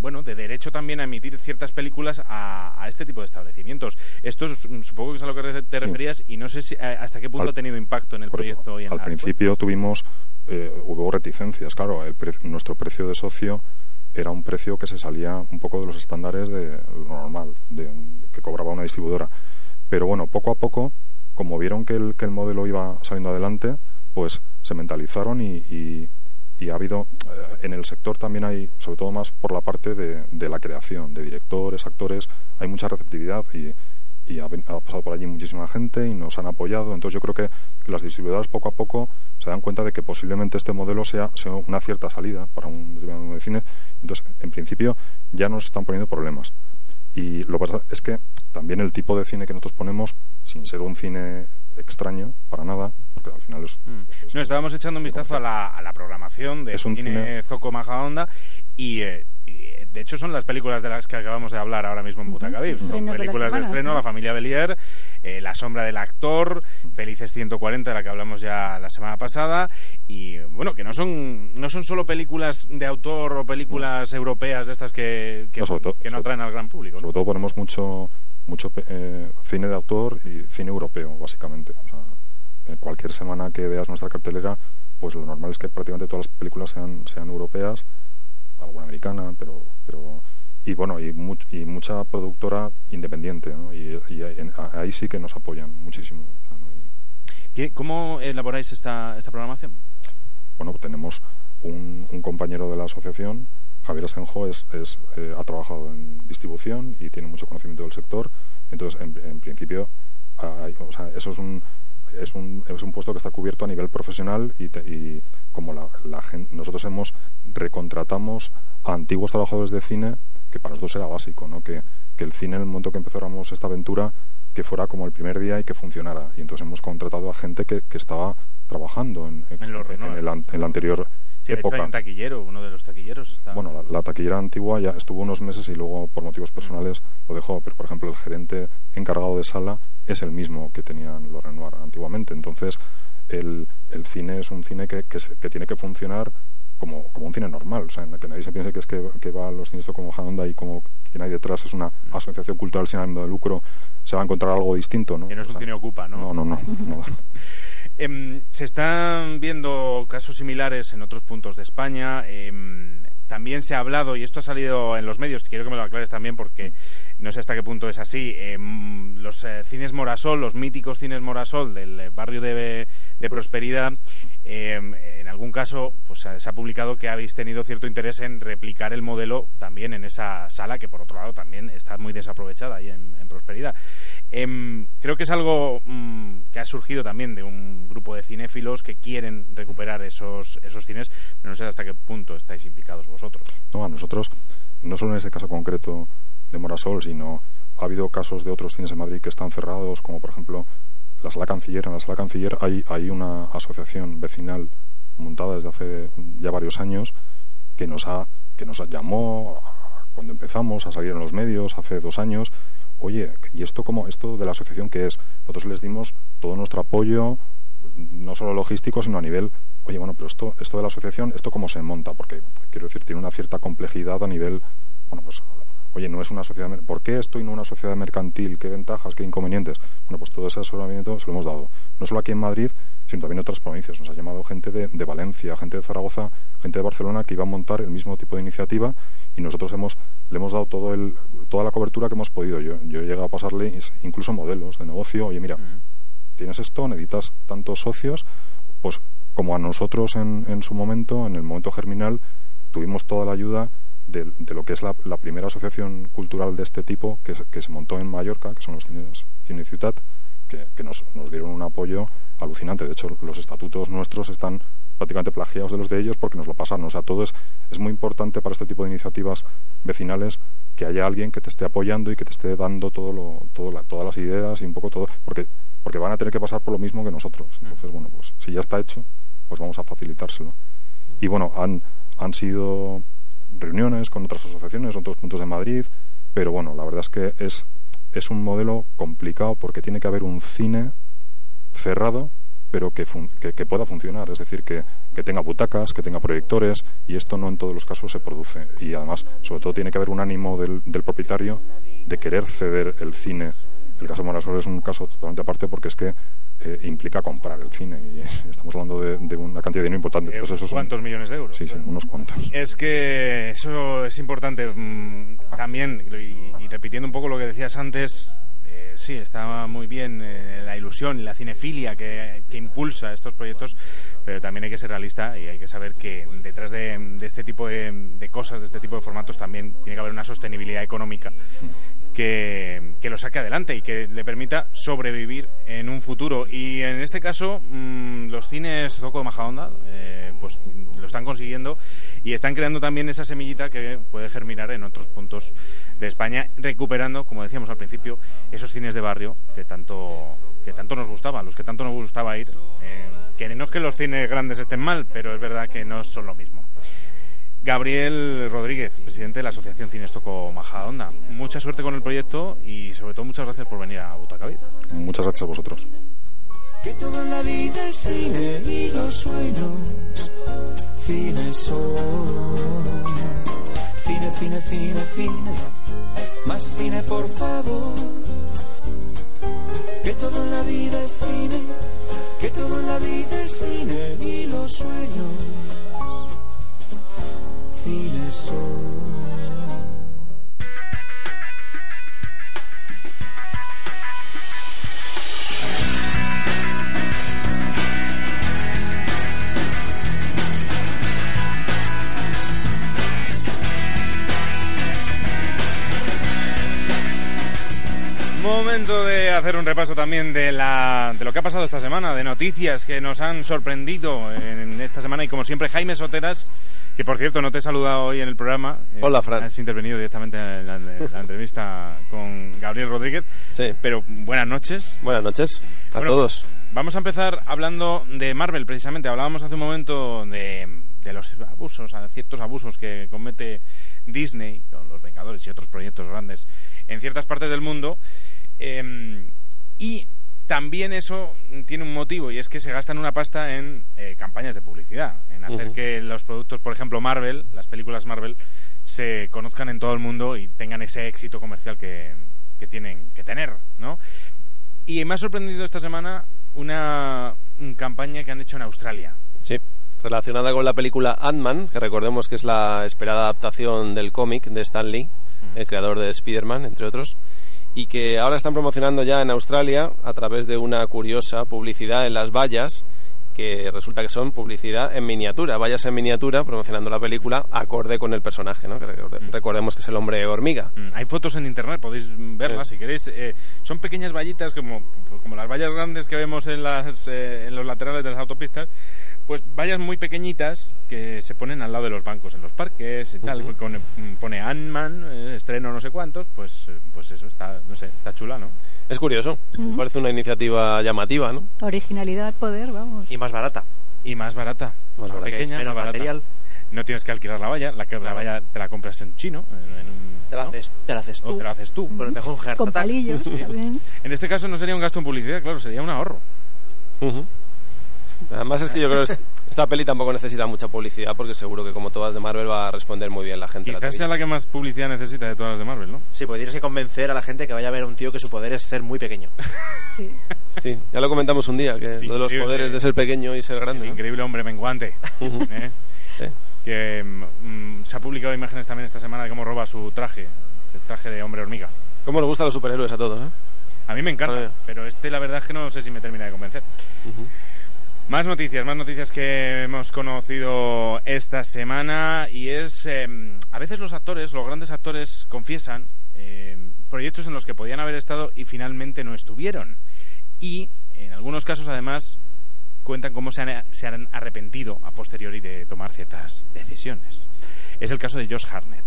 bueno de derecho también a emitir ciertas películas a, a este tipo de establecimientos. Esto es, mm, supongo que es a lo que te referías y no sé si, a- hasta qué punto Al- ha tenido impacto en el proyecto y en Al la principio tuvimos, eh, hubo reticencias, claro, el pre- nuestro precio de socio era un precio que se salía un poco de los estándares de lo normal, de, que cobraba una distribuidora. Pero bueno, poco a poco, como vieron que el, que el modelo iba saliendo adelante, pues se mentalizaron y, y- ha habido, eh, en el sector también hay, sobre todo más por la parte de la creación, de directores, actores, hay mucha receptividad y, y ha, pasado por allí muchísima gente y nos han apoyado. Entonces yo creo que, las distribuidoras poco a poco se dan cuenta de que posiblemente este modelo sea, sea una cierta salida para un determinado número de cine. Entonces, en principio, ya nos están poniendo problemas. Y lo que pasa es que también el tipo de cine que nosotros ponemos, sin ser un cine extraño, para nada, porque al final es... Mm. No, estábamos echando un vistazo a la, a la programación de Es un cine, cine- Zoco Majahonda y, eh, y, eh, de hecho son las películas de las que acabamos de hablar ahora mismo en Butacabib. Son Estrenos de la películas de, estreno, sí. La familia Belier, eh, La sombra del actor, Felices 140, de la que hablamos ya la semana pasada y bueno, que no son no son solo películas de autor o películas europeas de estas que, que, No, sobre todo- que no sobre- atraen al gran público. ¿no? Sobre todo ponemos mucho mucho eh, cine de autor y cine europeo, básicamente. O sea, cualquier semana que veas nuestra cartelera, pues lo normal es que prácticamente todas las películas sean, sean europeas, alguna americana, pero... pero y bueno, y, much- y mucha productora independiente, ¿no? Y, y ahí- ahí sí que nos apoyan muchísimo. O sea, ¿no? Y- ¿Qué- ¿Cómo elaboráis esta, esta programación? bueno, tenemos un, un compañero de la asociación, Javier Asenjo, es, es, eh, ha trabajado en distribución y tiene mucho conocimiento del sector. Entonces, en, en principio, hay- o sea, eso es un, es, un, es un puesto que está cubierto a nivel profesional y, te- y como la, la nosotros hemos recontratamos a antiguos trabajadores de cine, que para nosotros era básico, ¿no? que, que el cine en el momento que empezáramos esta aventura que fuera como el primer día y que funcionara. Y entonces hemos contratado a gente que, que estaba trabajando en, en- En el, anterior Sí, de hecho hay época. un taquillero, uno de los taquilleros está... Bueno, la, la taquillera antigua ya estuvo unos meses y luego por motivos personales lo dejó, pero por ejemplo el gerente encargado de sala es el mismo que tenían los Renoir antiguamente. Entonces el, el cine es un cine que, que, se- que tiene que funcionar como, como un cine normal, o sea, en el que nadie se piense que es que, que va a los cines como Honda y como quien hay detrás es una asociación cultural sin ánimo de lucro, se va a encontrar algo distinto, ¿no? Que no es O un cine ocupa, ¿no? No, no, no. no. Em, se están viendo casos similares en otros puntos de España. em, también se ha hablado, y esto ha salido en los medios, quiero que me lo aclares también porque no sé hasta qué punto es así. Eh, los eh, cines Morasol, los míticos cines Morasol del eh, barrio de, de Prosperidad, eh, en algún caso pues se ha publicado que habéis tenido cierto interés en replicar el modelo también en esa sala, que por otro lado también está muy desaprovechada ahí en, en Prosperidad. Em, creo que es algo mm, que ha surgido también de un grupo de cinéfilos que quieren recuperar esos, esos cines, pero no sé hasta qué punto estáis implicados. No, a nosotros, no solo en ese caso concreto de Morasol, sino ha habido casos de otros cines en Madrid que están cerrados, como por ejemplo la Sala Canciller. En la Sala Canciller hay, hay una asociación vecinal montada desde hace ya varios años que nos ha que nos llamó cuando empezamos a salir en los medios hace dos años. Oye y esto como esto de la asociación que es nosotros les dimos todo nuestro apoyo no solo logístico sino a nivel oye bueno pero esto esto de la asociación esto cómo se monta porque quiero decir tiene una cierta complejidad a nivel bueno pues oye, no es una sociedad, ¿por qué esto y no una sociedad mercantil? ¿Qué ventajas, qué inconvenientes? Bueno, pues todo ese asesoramiento se lo hemos dado, no solo aquí en Madrid, sino también en otras provincias. Nos ha llamado gente de, de Valencia, gente de Zaragoza, gente de Barcelona que iba a montar el mismo tipo de iniciativa y nosotros hemos, le hemos dado todo el, toda la cobertura que hemos podido. Yo, yo he llegado a pasarle incluso modelos de negocio, oye, mira, tienes esto, necesitas tantos socios, pues como a nosotros en, en su momento, en el momento germinal, tuvimos toda la ayuda de, de lo que es la, primera asociación cultural de este tipo que, que se montó en Mallorca, que son los cines Cine Ciutat, que, que nos, nos dieron un apoyo alucinante. De hecho, los estatutos nuestros están prácticamente plagiados de los de ellos porque nos lo pasaron. O sea, todo es, es muy importante para este tipo de iniciativas vecinales que haya alguien que te esté apoyando y que te esté dando todo lo, todo la- todas las ideas y un poco todo, porque, porque van a tener que pasar por lo mismo que nosotros. Entonces, bueno, pues si ya está hecho, pues vamos a facilitárselo. Y bueno, han, han sido reuniones con otras asociaciones, otros puntos de Madrid, pero bueno, la verdad es que es, es un modelo complicado porque tiene que haber un cine cerrado pero que, fun- que, que pueda funcionar, es decir, que, que tenga butacas, que tenga proyectores, y esto no en todos los casos se produce. Y además, sobre todo, tiene que haber un ánimo del, del propietario de querer ceder el cine. El caso de Morasol es un caso totalmente aparte porque es que eh, implica comprar el cine, y estamos hablando de, de una cantidad de dinero importante. Eh, Entonces, esos son- ¿Cuántos millones de euros? Sí, sí, unos cuantos. Es que eso es importante mm, también, y, y repitiendo un poco lo que decías antes, eh, sí, está muy bien eh, la ilusión y la cinefilia que, que impulsa estos proyectos, pero también hay que ser realista y hay que saber que detrás de, de este tipo de, de cosas, de este tipo de formatos, también tiene que haber una sostenibilidad económica que, lo saque adelante y que le permita sobrevivir en un futuro. Y en este caso, mm, los cines Zoco de Majadahonda, eh, pues lo están consiguiendo y están creando también esa semillita que puede germinar en otros puntos de España, recuperando, como decíamos al principio, esos cines de barrio que tanto que tanto nos gustaba, los que tanto nos gustaba ir. eh, que no es que los cines grandes estén mal, pero es verdad que no son lo mismo. Gabriel Rodríguez, presidente de la Asociación Cinestoco Majadahonda. Mucha suerte con el proyecto y sobre todo muchas gracias por venir a Butacavid. Muchas gracias a vosotros. Que toda la vida es cine y los sueños cine son. Cine, cine, cine, cine. Más cine, por favor. Que toda la vida es cine. Que toda la vida es cine y los sueños cine son. Momento de hacer un repaso también de, la, de lo que ha pasado esta semana, de noticias que nos han sorprendido en esta semana y como siempre Jaime Soteras, que por cierto no te he saludado hoy en el programa. eh, Hola, Fran. Has intervenido directamente en la, en la entrevista con Gabriel Rodríguez. Sí. Pero buenas noches. Buenas noches a Bueno, todos. Vamos a empezar hablando de Marvel, precisamente. Hablábamos hace un momento de, de los abusos, a ciertos abusos que comete Disney con los Vengadores y otros proyectos grandes en ciertas partes del mundo. Eh, y también eso tiene un motivo y es que se gastan una pasta en eh, campañas de publicidad, en hacer que los productos, por ejemplo Marvel, las películas Marvel, se conozcan en todo el mundo y tengan ese éxito comercial que, que tienen que tener, ¿no? Y me ha sorprendido esta semana una, una campaña que han hecho en Australia. Sí. Relacionada con la película Ant-Man, que recordemos que es la esperada adaptación del cómic de Stan Lee, el creador de Spider-Man, entre otros, y que ahora están promocionando ya en Australia a través de una curiosa publicidad en las vallas que resulta que son publicidad en miniatura, vallas en miniatura promocionando la película acorde con el personaje, ¿no? Que recorde- recordemos que es el hombre hormiga. Mm, Hay fotos en internet, podéis verlas si queréis. Eh, son pequeñas vallitas como, como las vallas grandes que vemos en, las, eh, en los laterales de las autopistas. Pues vallas muy pequeñitas que se ponen al lado de los bancos en los parques y tal. Ujú. con- mm, pone Ant-Man, eh, estreno no sé cuántos. Pues, eh, pues eso, está, no sé, está chula, ¿no? Es curioso, me Ujú. parece una iniciativa llamativa, ¿no? Originalidad, poder, vamos. Y más barata. Y más barata. Más barata. Pequeña, Menos más barata. material. No tienes que alquilar la valla, la, que, la valla te la compras en chino. en- un- Te la ¿no? haces, te la haces O tú. te la haces tú. Pero te hago un heart Con attack. palillos también. En este caso no sería un gasto en publicidad, claro, sería un ahorro. Ujú. Además es que yo creo que esta peli tampoco necesita mucha publicidad porque seguro que como todas de Marvel va a responder muy bien la gente. a la Quizás sea la que más publicidad necesita de todas las de Marvel, ¿no? Sí, pues tienes que convencer a la gente que vaya a ver a un tío que su poder es ser muy pequeño. Sí. Sí, ya lo comentamos un día, que lo de los poderes de ser pequeño y ser grande. El ¿no? increíble hombre menguante. ¿eh? Sí. Que mm, se ha publicado imágenes también esta semana de cómo roba su traje, el traje de hombre hormiga. ¿Cómo nos gustan los superhéroes a todos? ¿eh? A mí me encanta, pero este la verdad es que no sé si me termina de convencer. Más noticias, más noticias que hemos conocido esta semana y es, eh, a veces los actores, los grandes actores confiesan eh, proyectos en los que podían haber estado y finalmente no estuvieron. Y en algunos casos además cuentan cómo se han, se han arrepentido a posteriori de tomar ciertas decisiones. Es el caso de Josh Hartnett.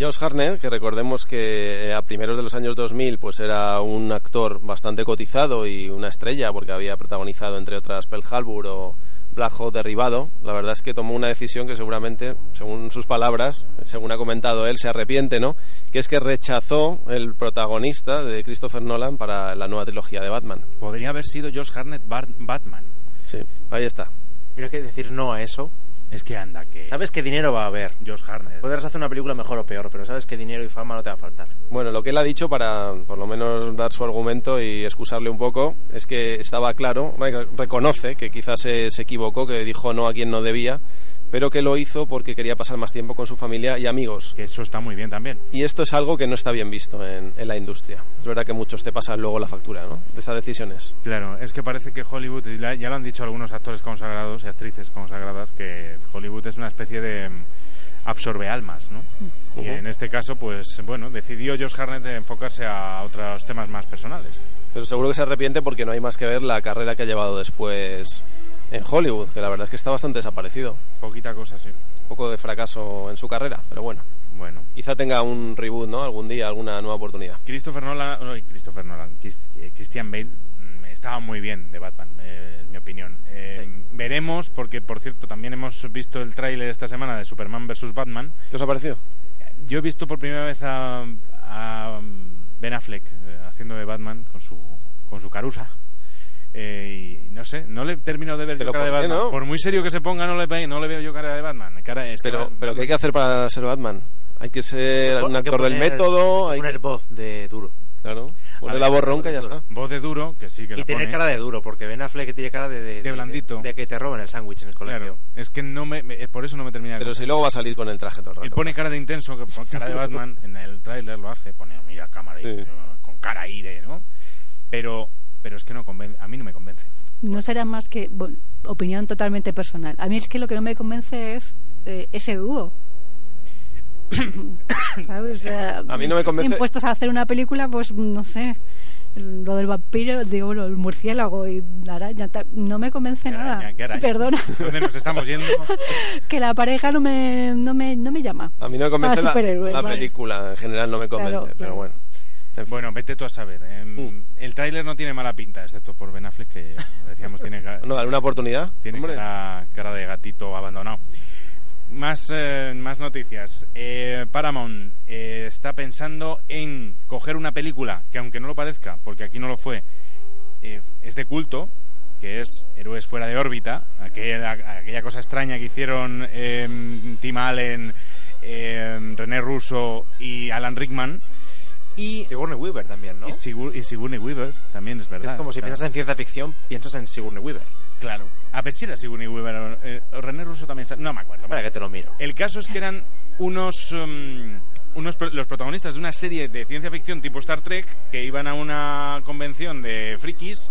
Josh Hartnett, que recordemos que eh, a primeros de los años 2000 pues era un actor bastante cotizado y una estrella porque había protagonizado entre otras Pearl Harbor Black Hawk Derribado. La verdad es que tomó una decisión que seguramente, según sus palabras, según ha comentado él, se arrepiente, ¿no? Que es que rechazó el protagonista de Christopher Nolan para la nueva trilogía de Batman. Podría haber sido Josh Hartnett Bar- Batman. Sí, ahí está. Mira que decir no a eso. Es que anda, que Sabes qué dinero va a haber. Josh Hartnett. Podrás hacer una película mejor o peor, pero sabes que dinero y fama no te va a faltar. Bueno, lo que él ha dicho para por lo menos dar su argumento y excusarle un poco es que estaba claro, re- reconoce que quizás se, se equivocó, que dijo no a quien no debía, pero que lo hizo porque quería pasar más tiempo con su familia y amigos. Que eso está muy bien también. Y esto es algo que no está bien visto en, en la industria. Es verdad que muchos te pasan luego la factura, ¿no? De estas decisiones. Claro, es que parece que Hollywood, ya lo han dicho algunos actores consagrados y actrices consagradas, que Hollywood es una especie de mm, absorbe almas, ¿no? Y en este caso, pues bueno, decidió Josh Hartnett de enfocarse a otros temas más personales. Pero seguro que se arrepiente porque no hay más que ver la carrera que ha llevado después en Hollywood, que la verdad es que está bastante desaparecido. Poquita cosa, sí. Un poco de fracaso en su carrera, pero bueno. Bueno. Quizá tenga un reboot, ¿no? Algún día, alguna nueva oportunidad. Christopher Nolan, no, Christopher Nolan, eh, Christian Bale mm, estaba muy bien de Batman, eh, es mi opinión. Eh, Veremos, porque por cierto también hemos visto el tráiler esta semana de Superman vs. Batman. ¿Qué os ha parecido? Yo he visto por primera vez a, a Ben Affleck haciendo de Batman con su, con su carusa. Eh, y no sé, no le he terminado de ver yo ¿Pero cara de Batman. no? Por muy serio que se ponga, no le, no le veo yo cara de Batman. Cara, es que Pero, pero ¿qué hay que hacer para ser Batman? Hay que ser un actor del método, hay poner voz de duro. Claro, ver, la voz ronca y ya está. Voz de duro, que sí que Y la tener pone. cara de duro, porque Ben Affleck que tiene cara de... De, De blandito. De, que te roban el sándwich en el colegio. Claro, es que no me, me- por eso no me termina de Pero si luego va a salir con el traje todo el Él pone cara de intenso, que pone cara de Batman, en el tráiler lo hace, pone mira cámara ahí, Sí. con cara ahí de, ¿no? Pero, pero es que no convence, a mí no me convence. No será más que bueno, opinión totalmente personal. A mí es que lo que no me convence es eh, ese dúo. ¿Sabes? O sea, A mí no me convence- Impuestos a hacer una película, pues no sé. Lo del vampiro, digo, bueno, el murciélago y la araña, tal, no me convence ¿Qué nada. ¿Qué araña? Perdona, ¿Dónde nos estamos yendo? que la pareja no me, no me, no me llama. A mí no me convence la, la película, en general no me convence, Claro, pero claro. bueno. Bueno, vete tú a saber. em, Mm. El tráiler no tiene mala pinta, excepto por Ben Affleck, que decíamos tiene, No, una oportunidad. tiene cara, cara de gatito abandonado. Más, eh, más noticias. Eh, Paramount eh, está pensando en coger una película que, aunque no lo parezca, porque aquí no lo fue, eh, es de culto, que es Héroes fuera de órbita, aquella, aquella cosa extraña que hicieron eh, Tim Allen, eh, René Russo y Alan Rickman. Y, Sigourney Weaver también, ¿no? y, Sigur- y Sigourney Weaver, también es verdad. es como si claro. piensas en ciencia ficción, piensas en Sigourney Weaver. Claro. A ver si era Sigourney Weaver. eh, René Russo también. No me acuerdo. Para que te lo miro. El caso es que eran unos. um, unos pro- los protagonistas de una serie de ciencia ficción tipo Star Trek que iban a una convención de frikis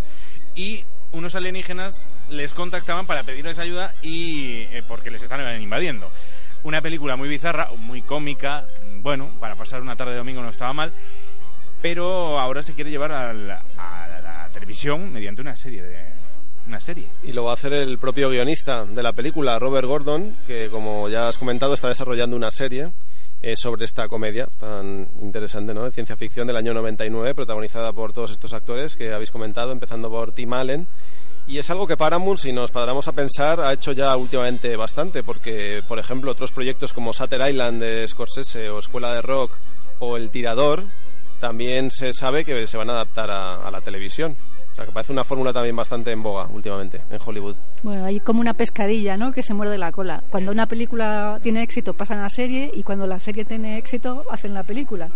y unos alienígenas les contactaban para pedirles ayuda y eh, porque les estaban invadiendo. Una película muy bizarra, muy cómica, mm, bueno, para pasar una tarde de domingo no estaba mal, pero ahora se quiere llevar al- a la, la televisión mediante una serie de una serie. Y lo va a hacer el propio guionista de la película, Robert Gordon, que como ya has comentado está desarrollando una serie eh, sobre esta comedia tan interesante, ¿no? De ciencia ficción del año 99, protagonizada por todos estos actores que habéis comentado, empezando por Tim Allen. Y es algo que Paramount, si nos paramos a pensar, ha hecho ya últimamente bastante, porque, por ejemplo, otros proyectos como Sutter Island de Scorsese o Escuela de Rock o El Tirador, también se sabe que se van a adaptar a la televisión. Que parece una fórmula también bastante en boga últimamente en Hollywood. Bueno, hay como una pescadilla, ¿no? Que se muerde la cola. Cuando una película tiene éxito, pasan a la serie y cuando la serie tiene éxito, hacen la película.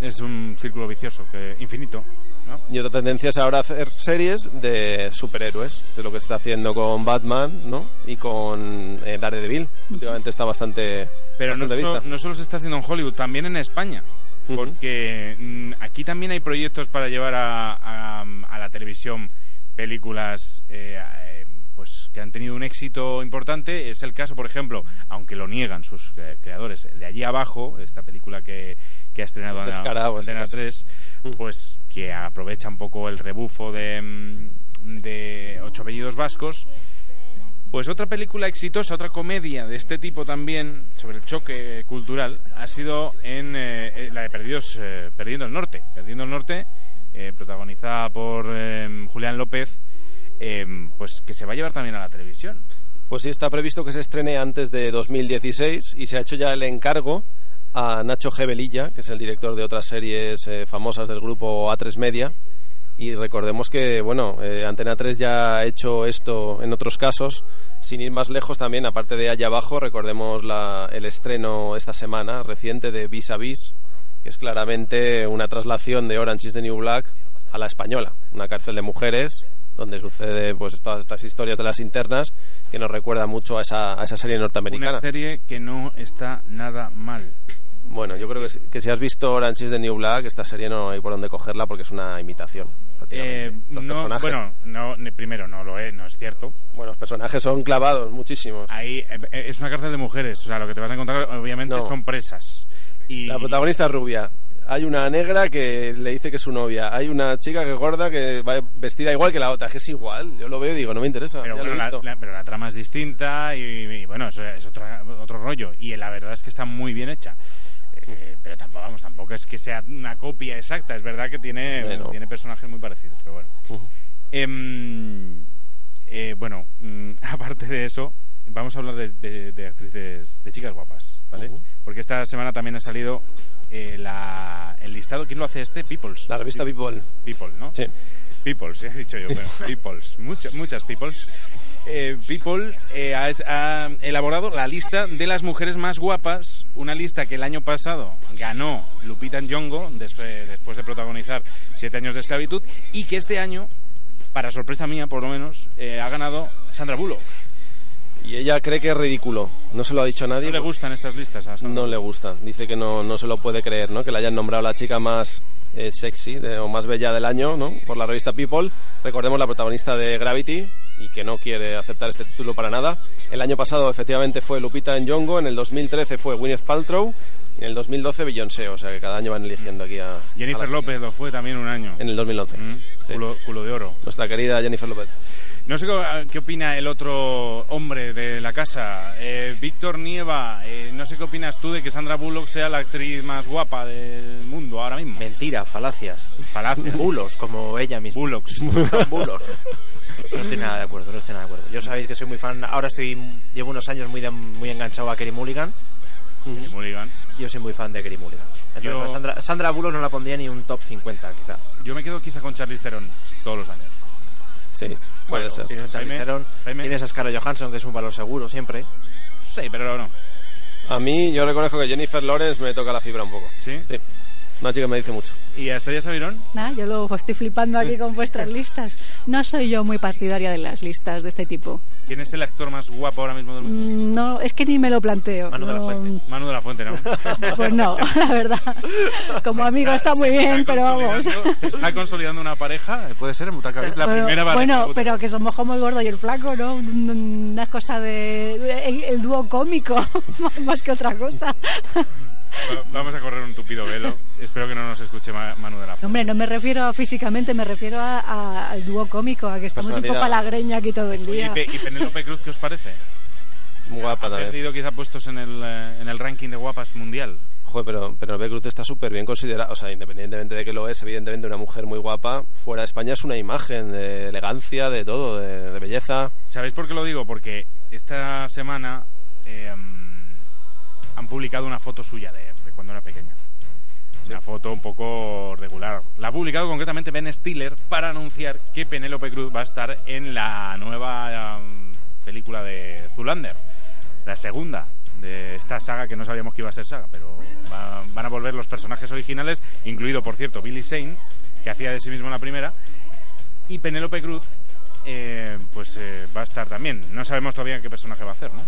Es un círculo vicioso que infinito, ¿no? Y otra tendencia es ahora hacer series de superhéroes, de lo que se está haciendo con Batman, ¿no? Y con eh, Daredevil. Últimamente está bastante, Pero no, bastante solo- vista. no solo se está haciendo en Hollywood, también en España. Porque mm, aquí también hay proyectos para llevar a, a- a la televisión películas eh, eh, pues que han tenido un éxito importante. Es el caso, por ejemplo, aunque lo niegan sus eh, creadores, de allí abajo, esta película que, que ha estrenado Antena caso. 3, pues que aprovecha un poco el rebufo de, mm, de ocho apellidos vascos pues otra película exitosa, otra comedia de este tipo también, sobre el choque cultural, ha sido en eh, eh, la de Perdidos, eh, Perdiendo el Norte. Perdiendo el Norte, eh, protagonizada por eh, Julián López, eh, pues que se va a llevar también a la televisión. Pues sí, está previsto que se estrene antes de 2016 y se ha hecho ya el encargo a Nacho G. Que es el director de otras series famosas del grupo A3 Media. Y recordemos que, bueno, eh, Antena 3 ya ha hecho esto en otros casos. Sin ir más lejos también, aparte de allá abajo, recordemos la- el estreno esta semana reciente de Vis a Vis, que es claramente una traslación de Orange is the New Black a la española. Una cárcel de mujeres donde sucede pues todas estas historias de las internas que nos recuerda mucho a esa, a esa serie norteamericana. Una serie que no está nada mal. Bueno, yo creo que, si- que si has visto Orange is the New Black, esta serie no hay por dónde cogerla porque es una imitación. Eh, los no, personajes, bueno, no, primero no lo es, no es cierto. bueno, los personajes son clavados, muchísimos. Ahí eh, eh, es una cárcel de mujeres, o sea, lo que te vas a encontrar obviamente No. son presas. Y, La protagonista es rubia. Hay una negra que le dice que es su novia. Hay una chica que es gorda que va vestida igual que la otra, que es igual. Yo lo veo y digo, no me interesa. pero, bueno, la, visto. la- pero la trama es distinta y, y, bueno, eso es otro, otro rollo. Y la verdad es que está muy bien hecha. Eh, pero tampoco, vamos, tampoco es que sea una copia exacta. Es verdad que tiene, Bueno. tiene personajes muy parecidos, pero bueno. Em, eh, bueno, mm, aparte de eso, vamos a hablar de, de- de actrices, de chicas guapas, ¿vale? Porque esta semana también ha salido eh, la- el listado. ¿Quién lo hace este? Peoples. La revista People. People, ¿no? Sí. Peoples, he dicho yo, pero Peoples, muchas, muchas Peoples. Eh, People eh, ha, ha elaborado la lista de las mujeres más guapas, una lista que el año pasado ganó Lupita Nyong'o después, después de protagonizar Siete años de esclavitud y que este año, para sorpresa mía por lo menos, eh, ha ganado Sandra Bullock. Y ella cree que es ridículo. No se lo ha dicho a nadie. ¿No le gustan estas listas a No le gusta. Dice que no, no se lo puede creer, ¿no? Que le hayan nombrado la chica más eh, sexy de- o más bella del año, ¿no? Por la revista People. Recordemos la protagonista de Gravity y que no quiere aceptar este título para nada. El año pasado efectivamente fue Lupita Nyong'o, en el 2013 fue Gwyneth Paltrow y en el 2012 Beyoncé, o sea que cada año van eligiendo aquí a... a Jennifer la- López lo fue también un año. En el 2011. Mm, Sí. culo, culo de oro. Nuestra querida Jennifer López. No sé qué, qué opina el otro hombre de la casa, eh, Víctor Nieva. eh, no sé qué opinas tú de que Sandra Bullock sea la actriz más guapa del mundo ahora mismo. Mentira, falacias. Falacias. Bulos, como ella misma. Bullocks. Bulos. No estoy nada de acuerdo, no estoy nada de acuerdo. Yo sabéis que soy muy fan, ahora estoy llevo unos años muy de- muy enganchado a Kerry Mulligan. Mulligan. Yo soy muy fan de Kerry Mulligan. Entonces, Yo- pues, Sandra, Sandra Bullock no la pondría ni un top 50, quizá. Yo me quedo quizá con Charlize Theron todos los años. Sí, puede Bueno, ser. Tienes a Charlize Jaime, Theron, Jaime. tienes a Scarlett Johansson, que es un valor seguro siempre. Sí, pero no. A mí yo reconozco que Jennifer Lawrence me toca la fibra un poco. ¿Sí? Sí. Una chica me dice mucho. ¿Y a Estrella Sabirón? Nada, yo luego estoy flipando aquí con vuestras listas. No soy yo muy partidaria de las listas de este tipo. ¿Quién es el actor más guapo ahora mismo del mundo? Mm, No, es que ni me lo planteo. Manu de la No, Fuente. Manu de la Fuente, ¿no? Pues no, la verdad. Como amigo está muy se bien, está pero vamos. Se está consolidando una pareja, puede ser en Butaca la Pero- primera pareja. bueno, pero que somos como el gordo y el flaco, ¿no? Un- Una cosa de... El, el dúo cómico, más que otra cosa. Va- Vamos a correr un tupido velo. Espero que no nos escuche Ma- Manu de la Fuente. Hombre, no me refiero a físicamente, me refiero a- a- al dúo cómico, a que estamos un poco a la greña aquí todo el Oye, día. ¿y, Pe- y Penélope Cruz qué os parece? Muy guapa ¿Habéis también. leído quizá puestos en el, eh, en el ranking de guapas mundial? Joder, pero, pero B. Cruz está súper bien considerada. O sea, independientemente de que lo es, evidentemente una mujer muy guapa. Fuera de España es una imagen de elegancia, de todo, de, de belleza. ¿Sabéis por qué lo digo? Porque esta semana eh, han publicado una foto suya de, de cuando era pequeña. Una foto un poco regular. La ha publicado concretamente Ben Stiller para anunciar que Penélope Cruz va a estar en la nueva um, película de Zulander. La segunda de esta saga que no sabíamos que iba a ser saga, pero va- van a volver los personajes originales, incluido, por cierto, Billy Zane, que hacía de sí mismo la primera, y Penélope Cruz, eh, pues eh, va a estar también. No sabemos todavía qué personaje va a hacer, ¿no?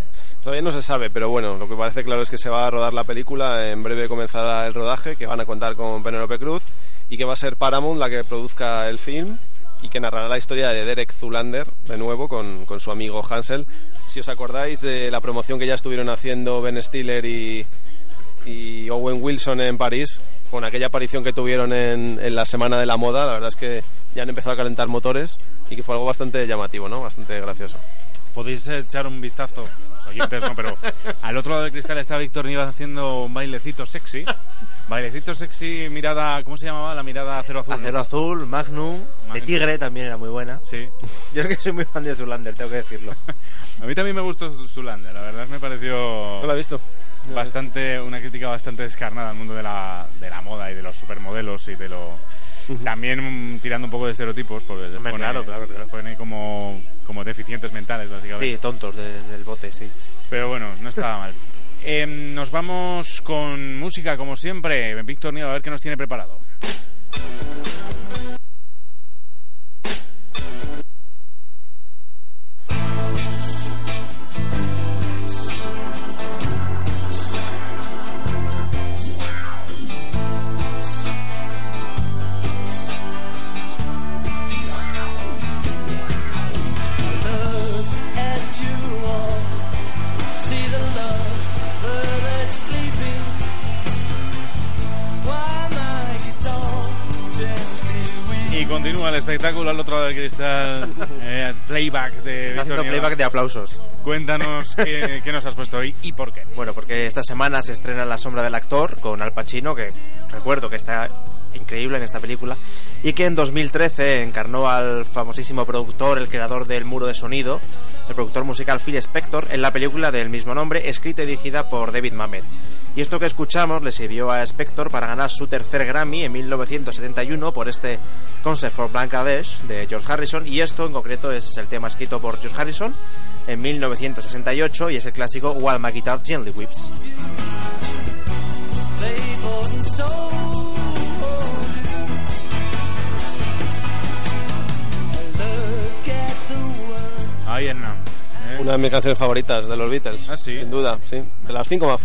Todavía no se sabe, pero bueno, lo que parece claro es que se va a rodar la película. En breve comenzará el rodaje, que van a contar con Penélope Cruz y que va a ser Paramount la que produzca el film y que narrará la historia de Derek Zulander, de nuevo, con, con su amigo Hansel. Si os acordáis de la promoción que ya estuvieron haciendo Ben Stiller y, y Owen Wilson en París, con aquella aparición que tuvieron en, en la Semana de la Moda, la verdad es que ya han empezado a calentar motores y que fue algo bastante llamativo, ¿no? Bastante gracioso. Podéis echar un vistazo, los oyentes no, pero al otro lado del cristal está Víctor Nivas haciendo un bailecito sexy. Bailecito sexy, mirada, ¿cómo se llamaba? La mirada acero azul. ¿no? Acero Azul, Magnum, de Tigre también era muy buena. Sí. Yo es que soy muy fan de Zulander, tengo que decirlo. A mí también me gustó Zulander, la verdad me pareció... ¿No la he visto? Bastante, una crítica bastante descarnada al mundo de la, de la moda y de los supermodelos y de lo... También tirando un poco de estereotipos, porque les pone, claro, claro, claro. les pone como, como deficientes mentales, básicamente. Sí, tontos de- del bote, sí. Pero bueno, no estaba mal. Eh, nos vamos con música, como siempre. Víctor Nieva, a ver qué nos tiene preparado. Espectáculo al otro lado del cristal. eh, playback de Está haciendo playback de aplausos. Cuéntanos qué, qué nos has puesto hoy y por qué. Bueno, porque esta semana se estrena La sombra del actor con Al Pacino, que recuerdo que está increíble en esta película, y que en 2013 encarnó al famosísimo productor, el creador del muro de sonido, el productor musical Phil Spector, en la película del mismo nombre, escrita y dirigida por David Mamet. Y esto que escuchamos le sirvió a Spector para ganar su tercer Grammy en 1971 por este Concert for Bangladesh de George Harrison, y esto en concreto es el tema escrito por George Harrison en 1968 y es el clásico My Guitar Gently Weeps. Ahí en Una de mis canciones favoritas de los Beatles. Ah, sí. Sin duda, sí. De las cinco más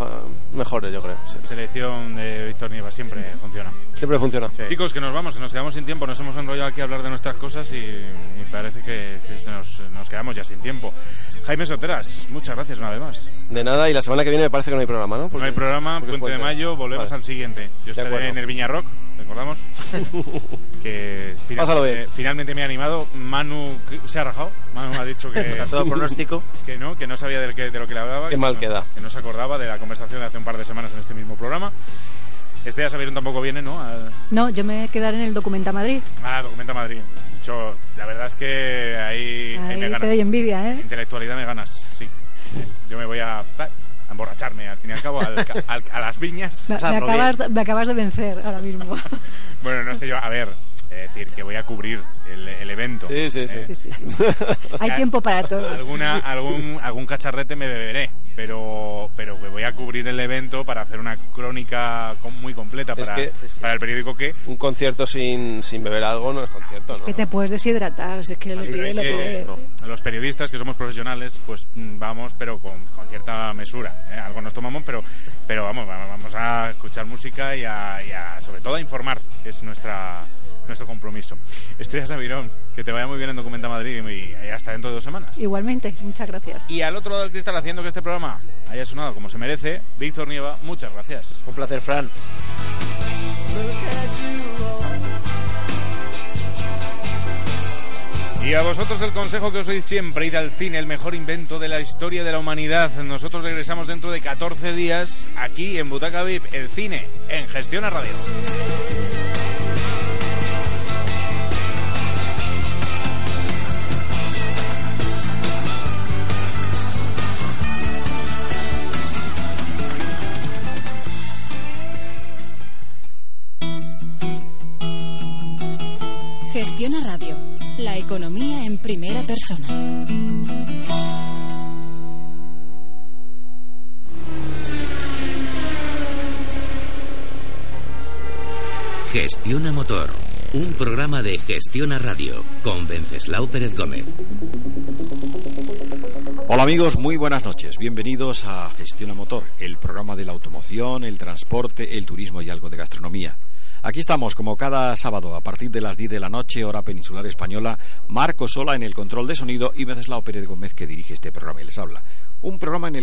mejores, yo creo. sí. Selección de Víctor Nieva siempre funciona. Siempre funciona. Chicos, que nos vamos, que nos quedamos sin tiempo, nos hemos enrollado aquí a hablar de nuestras cosas y, y parece que, que se nos, nos quedamos ya sin tiempo. Jaime Soteras, muchas gracias una vez más. De nada, y la semana que viene me parece que no hay programa, ¿no? no hay programa, porque es Puente de puente. Mayo, volvemos Vale. al siguiente. Yo estaré en el Viña Rock, recordamos. que Pásalo finalmente, bien. finalmente me ha animado. Manu se ha rajado. Manu ha dicho que. Todo pronóstico. Que no, que no sabía del que- de lo que le hablaba. Qué que mal no- queda. Que no se acordaba de la conversación de hace un par de semanas en este mismo programa. Este ya sabieron tampoco viene, ¿no? Al- No, yo me quedaré en el Documenta Madrid. Ah, Documenta Madrid. Yo, la verdad es que ahí, ahí Ahí me te ganas. doy envidia, ¿eh? Intelectualidad me ganas, sí. Yo me voy a, a emborracharme, al fin y al cabo, al- al- a las viñas. Me, me acabas, me acabas de vencer ahora mismo. Bueno, no sé yo, a ver, Es decir, que voy a cubrir el, el evento. Sí, sí, sí. Eh, Sí, sí, sí. Hay tiempo para todo. Alguna, algún, algún cacharrete me beberé, pero, pero que voy a cubrir el evento para hacer una crónica muy completa Es para, que- para el periódico que Un concierto sin, sin beber algo no es concierto, ¿no? Que te puedes deshidratar, si es que lo Sí, pide, lo que- pide. los periodistas que somos profesionales, pues mm, vamos, pero con, con cierta mesura. ¿eh? Algo nos tomamos, pero, pero vamos, va- vamos a escuchar música y a, y a, sobre todo a informar, que es nuestra nuestro compromiso. Estrella Sabirón, que te vaya muy bien en Documenta Madrid y, hasta dentro de dos semanas. Igualmente, muchas gracias. Y al otro lado del cristal, haciendo que este programa haya sonado como se merece, Víctor Nieva, muchas gracias. Un placer, Fran. Y a vosotros el consejo que os doy siempre, id al cine, el mejor invento de la historia de la humanidad. Nosotros regresamos dentro de 14 días aquí en Butaca VIP, el cine, en Gestión a Radio. Gestiona Radio, la economía en primera persona. Gestiona Motor, un programa de Gestiona Radio con Venceslao Pérez Gómez. Hola amigos, muy buenas noches. Bienvenidos a Gestiona Motor, el programa de la automoción, el transporte, el turismo y algo de gastronomía. Aquí estamos, como cada sábado, a partir de las 10 de la noche, hora peninsular española, Marco Sola en el control de sonido y Venceslao Pérez Gómez que dirige este programa y les habla. Un programa en el